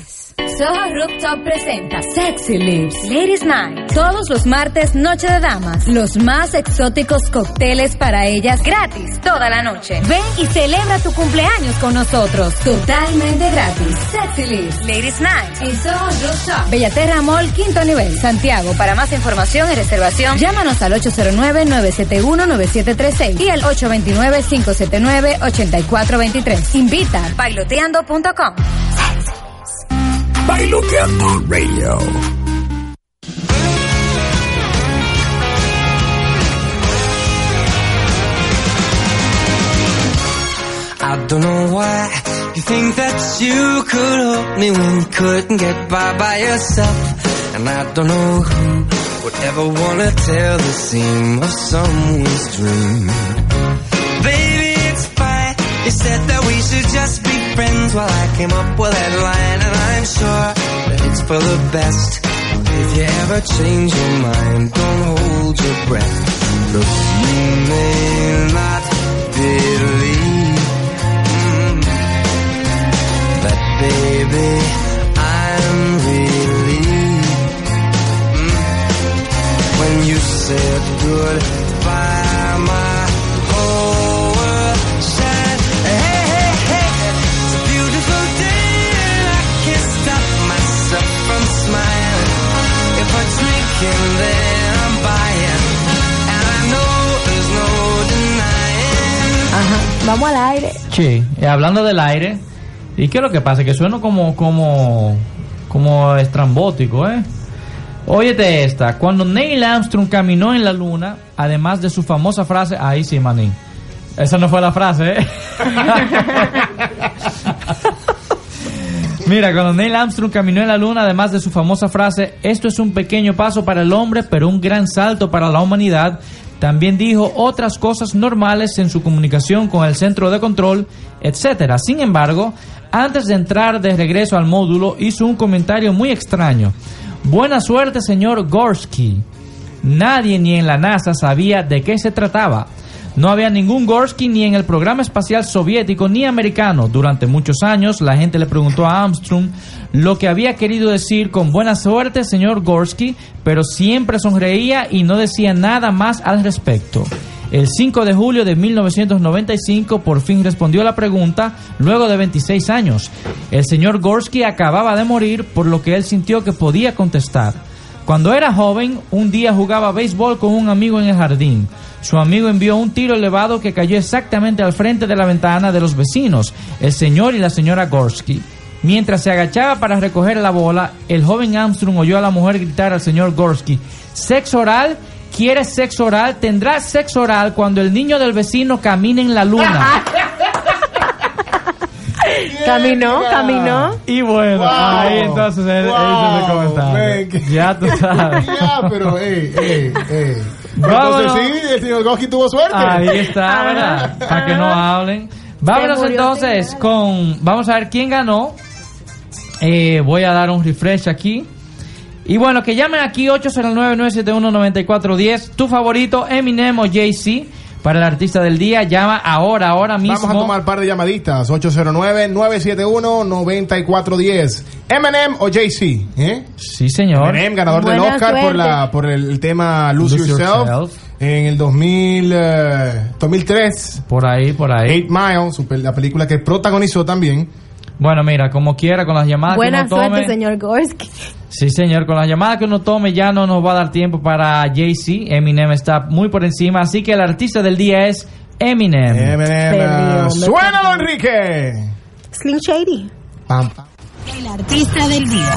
Soho Rooftop presenta Sexy Lips Ladies Night. Todos los martes, Noche de Damas. Los más exóticos cócteles para ellas gratis toda la noche. Ven y celebra tu cumpleaños con nosotros. Totalmente gratis. Sexy Lips Ladies Night. En Soho Rooftop. Bellaterra Mall, quinto nivel. Santiago. Para más información y reservación, llámanos al 809-971-9736 y al 829-579-8423. Invita bailoteando.com. Bailoteando Radio. I don't know why you think that you could help me when you couldn't get by by yourself. And I don't know who would ever wanna tell the seam of someone's dream. Baby, it's fine. You said that we should just be friends while I came up with that line, and I'm sure that it's for the best. If you ever change your mind, don't hold your breath. Look, you may not believe mm, that, baby, I'm relieved mm, when you said goodbye. Vamos al aire. Sí, eh, hablando del aire. ¿Y qué es lo que pasa? Que suena como, como, como estrambótico, ¿eh? Óyete esta. Cuando Neil Armstrong caminó en la luna, además de su famosa frase, ahí sí, manín. Esa no fue la frase, ¿eh? Mira, cuando Neil Armstrong caminó en la luna, además de su famosa frase, esto es un pequeño paso para el hombre, pero un gran salto para la humanidad, también dijo otras cosas normales en su comunicación con el centro de control, etc. Sin embargo, antes de entrar de regreso al módulo, hizo un comentario muy extraño. Buena suerte, señor Gorsky. Nadie ni en la NASA sabía de qué se trataba. No había ningún Gorsky ni en el programa espacial soviético ni americano. Durante muchos años la gente le preguntó a Armstrong lo que había querido decir con buena suerte, señor Gorsky, pero siempre sonreía y no decía nada más al respecto. El 5 de julio de 1995 por fin respondió la pregunta luego de 26 años. El señor Gorsky acababa de morir por lo que él sintió que podía contestar. Cuando era joven, un día jugaba béisbol con un amigo en el jardín. Su amigo envió un tiro elevado que cayó exactamente al frente de la ventana de los vecinos, el señor y la señora Gorsky. Mientras se agachaba para recoger la bola, el joven Armstrong oyó a la mujer gritar al señor Gorsky, ¿sexo oral? ¿Quieres sexo oral? Tendrás sexo oral cuando el niño del vecino camine en la luna. Caminó, caminó. Y bueno, Wow. ahí entonces él, él hizo ese Wow, comentario. man, Ya tú sabes. Ya, pero, ey, ey, ey. Vámonos. Entonces sí, el señor Goski tuvo suerte. Ahí está, ¿verdad? Para que no hablen. Vámonos entonces con. Vamos a ver quién ganó. Eh, voy a dar un refresh aquí. Y bueno, que llamen aquí 809-971-9410. Tu favorito, Eminem o Jay-Z. Para el artista del día, llama ahora, ahora mismo. Vamos a tomar un par de llamaditas. 809-971-9410. Eminem o Jay-Z. ¿eh? Sí, señor. Eminem, ganador del Buena Oscar por, la, por el, tema Lose, Lose Yourself, Yourself. En el 2000, eh, 2003. Por ahí, por ahí. Eight Mile, su pel- la película que protagonizó también. Bueno, mira, como quiera, con las llamadas Buena que uno tome. suerte, señor Gorsky. Sí, señor, con las llamadas que uno tome ya no nos va a dar tiempo para Jay-Z. Eminem está muy por encima, así que el artista del día es Eminem. Eminem, me suénalo, Enrique. Slim Shady. Pam, pam. El artista del día.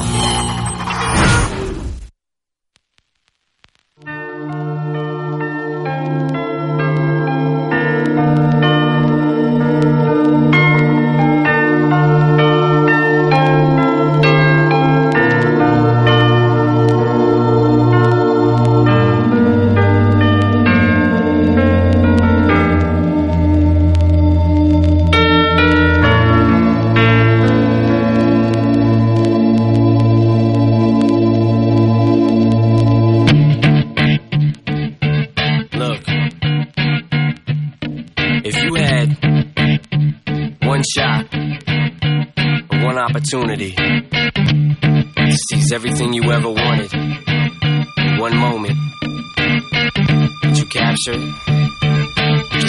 Opportunity. To seize everything you ever wanted, one moment, would you capture it? Or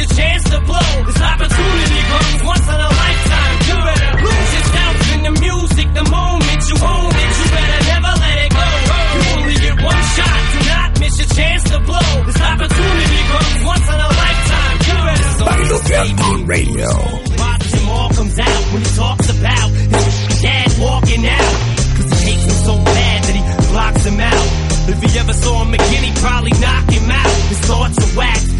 your chance to blow. This opportunity comes once in a lifetime. You better lose yourself in the music. The moment you own it, you better never let it go. You only get one shot. Do not miss your chance to blow. This opportunity comes once in a lifetime. You better Bailoteando Radio. him all comes out when he talks about his dad walking out. Cause he hates him so bad that he blocks him out. If he ever saw him again, he'd probably knock him out. His thoughts are whacked.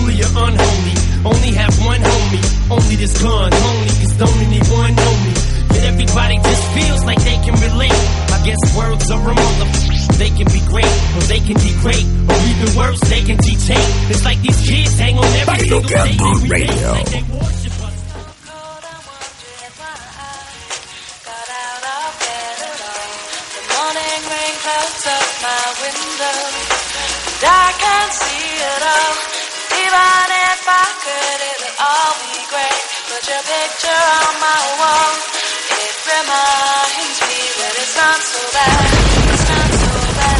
holy or unholy. Only have one homie, only this gun, only cause don't anyone know me. Yet everybody just feels like they can relate. I guess words are a motherfucker. They can be great, or they can degrade, or even worse, they can teach hate. It's like these kids hang on every single day. Radio. Like dark and see it all. Could, it would all be great. Put your picture on my wall. It reminds me that it's not so bad. It's not so bad.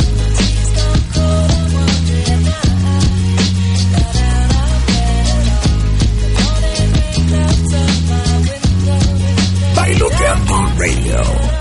Bailoteando Radio.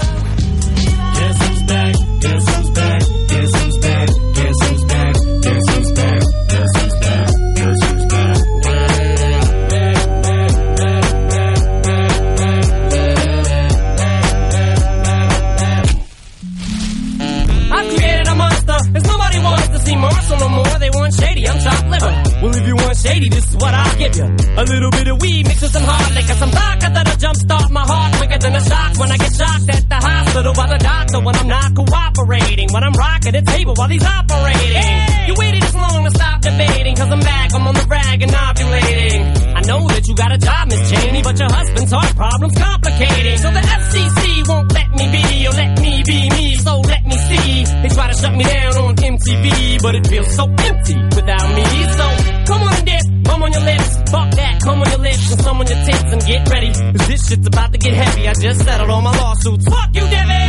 When the table while he's operating. You waited this long to stop debating. Cause I'm back. I'm on the rag and ovulating. I know that you got a job, Miss Cheney, but your husband's heart problem's complicating. So the FCC won't let me be or let me be me. So let me see. They try to shut me down on MTV, but it feels so empty without me. So come on and dip, come on your lips. Fuck that, come on your lips and some on your tits and get ready. Cause this shit's about to get heavy. I just settled all my lawsuits. Fuck you, Devin.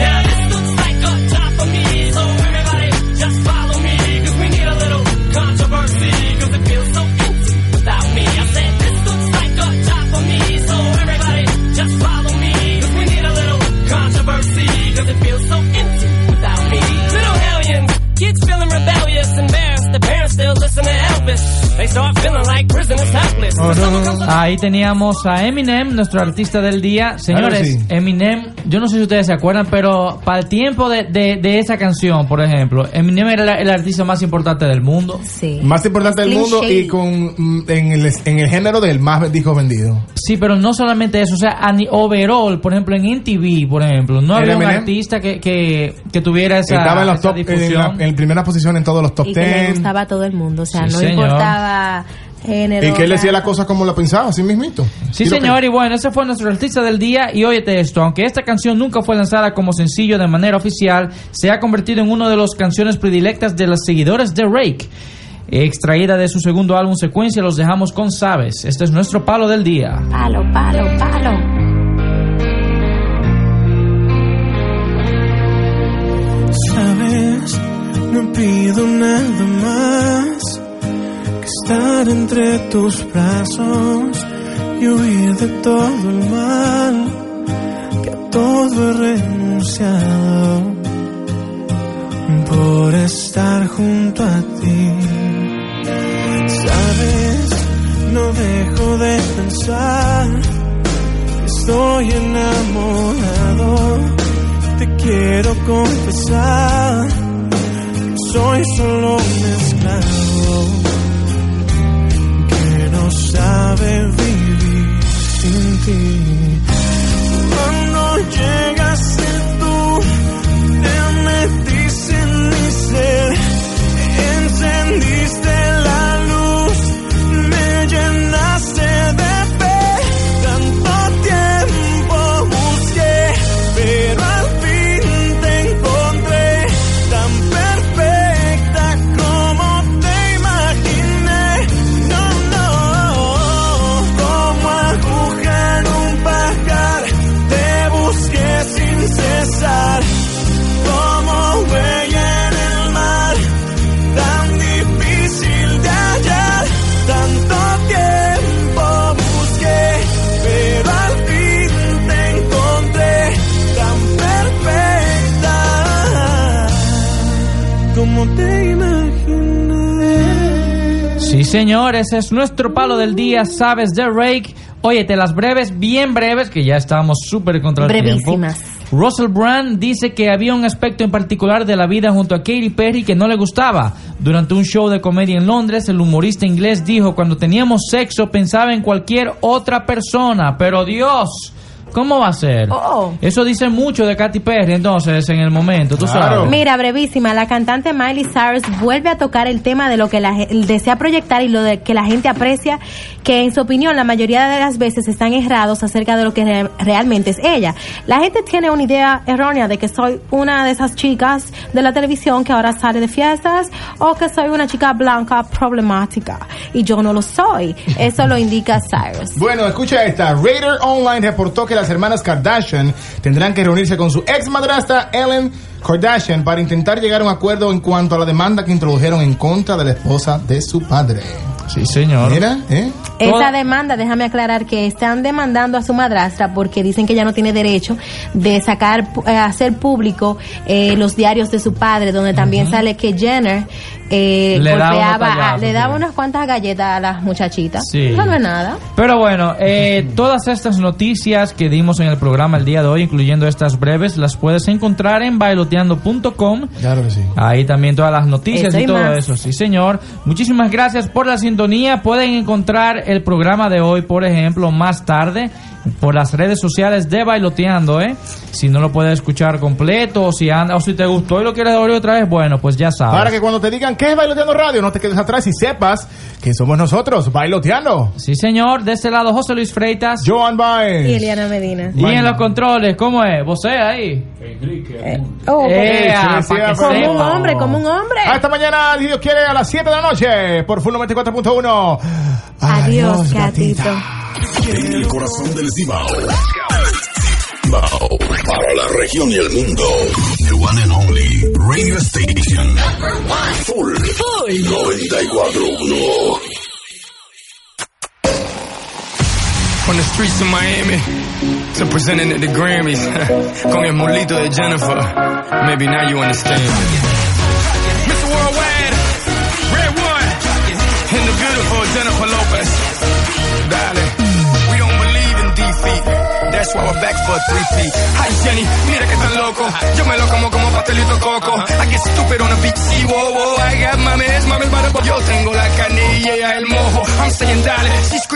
Ahí teníamos a Eminem, nuestro artista del día. Señores, Claro que sí. Eminem, yo no sé si ustedes se acuerdan, pero para el tiempo de, de- de esa canción, por ejemplo, Eminem era la- el artista más importante del mundo. Sí. Más importante del mundo Shady. y con mm, en el, en el género del más discos vendidos. Sí, pero no solamente eso, o sea, a ni- overall, por ejemplo, en MTV, por ejemplo, no ¿Era había un artista que, que, que tuviera esa, Estaba en los esa top, en, la, en primera posición en todos los top Y que le 10. gustaba a todo el mundo. O sea, Sí, no señor. importaba género. Y que él decía las cosas como la pensaba, así mismito. Sí, que- señor, y bueno, ese fue nuestro artista del día. Y óyete esto, aunque esta canción nunca fue lanzada como sencillo de manera oficial, se ha convertido en una de las canciones predilectas de los seguidores de Rake. Extraída de su segundo álbum Secuencia, los dejamos con Sabes. Este es nuestro palo del día. Palo, palo, palo. Sabes, no pido nada entre tus brazos y huir de todo el mal, que a todo he renunciado por estar junto a ti. Sabes, no dejo de pensar estoy enamorado te quiero confesar que soy solo un esclavo que no sabe vivir sin ti. Cuando llegaste tú, te metiste en mi ser, señor, ese es nuestro palo del día, sabes, de Rake. Óyete, las breves, bien breves, que ya estábamos súper contra el tiempo. Russell Brand dice que había un aspecto en particular de la vida junto a Katy Perry que no le gustaba. Durante un show de comedia en Londres, el humorista inglés dijo, cuando teníamos sexo pensaba en cualquier otra persona, pero Dios, ¿cómo va a ser? Oh. Eso dice mucho de Katy Perry entonces en el momento, tú sabes. Mira, brevísima, la cantante Miley Cyrus vuelve a tocar el tema de lo que la desea proyectar y lo de que la gente aprecia, que en su opinión la mayoría de las veces están errados acerca de lo que re- realmente es ella. La gente tiene una idea errónea de que soy una de esas chicas de la televisión que ahora sale de fiestas o que soy una chica blanca problemática y yo no lo soy. Eso lo indica Cyrus. Bueno, escucha esta. Radar Online reportó que las hermanas Kardashian tendrán que reunirse con su ex madrastra Ellen Kardashian para intentar llegar a un acuerdo en cuanto a la demanda que introdujeron en contra de la esposa de su padre. Sí, señor. Mira, ¿eh? Esa demanda, déjame aclarar que están demandando a su madrastra porque dicen que ella no tiene derecho de sacar, pu- eh, hacer público eh, los diarios de su padre, donde también sale que Jenner eh, Le daba golpeaba, a- tallazos, le daba unas cuantas galletas a las muchachitas. Sí. Eso no es nada. Pero bueno, eh, todas estas noticias que dimos en el programa el día de hoy, incluyendo estas breves, las puedes encontrar en bailoteando.com. Claro que sí. Ahí también todas las noticias Eso y y todo más. eso, sí señor. Muchísimas gracias por la sintonía. Pueden encontrar el programa de hoy, por ejemplo, más tarde por las redes sociales de Bailoteando, ¿eh? Si no lo puedes escuchar completo o si anda, o si te gustó y lo quieres oír otra vez, bueno, pues ya sabes. Para que cuando te digan que es Bailoteando Radio, no te quedes atrás y sepas que somos nosotros, Bailoteando. Sí, señor. De este lado, José Luis Freitas. Joan Y Baez. Eliana Medina. Y en los controles, ¿cómo es? ¿Vos ahí? Oh, Eh, sí, pa' sí, que como un hombre, como un hombre. Hasta mañana, si Dios quiere, a las 7 de la noche, por Full 94.1. Adiós, gatito. En el corazón del Cibao. Cibao. Para la región y el mundo. The one and only radio station. Full. Full. 94.1. From the streets of Miami to presenting at the Grammys. Con el molito de Jennifer. Maybe now you understand. Mr. Worldwide, Red One, and the beautiful Jennifer Lopez. Back for a three-peat. Hi Jenny, mira que tan loco. Yo me lo como como pastelito coco. I get stupid on the beach, see, whoa, whoa. I got mami, para Yo tengo la canilla y el mojo. I'm saying, dale, she's.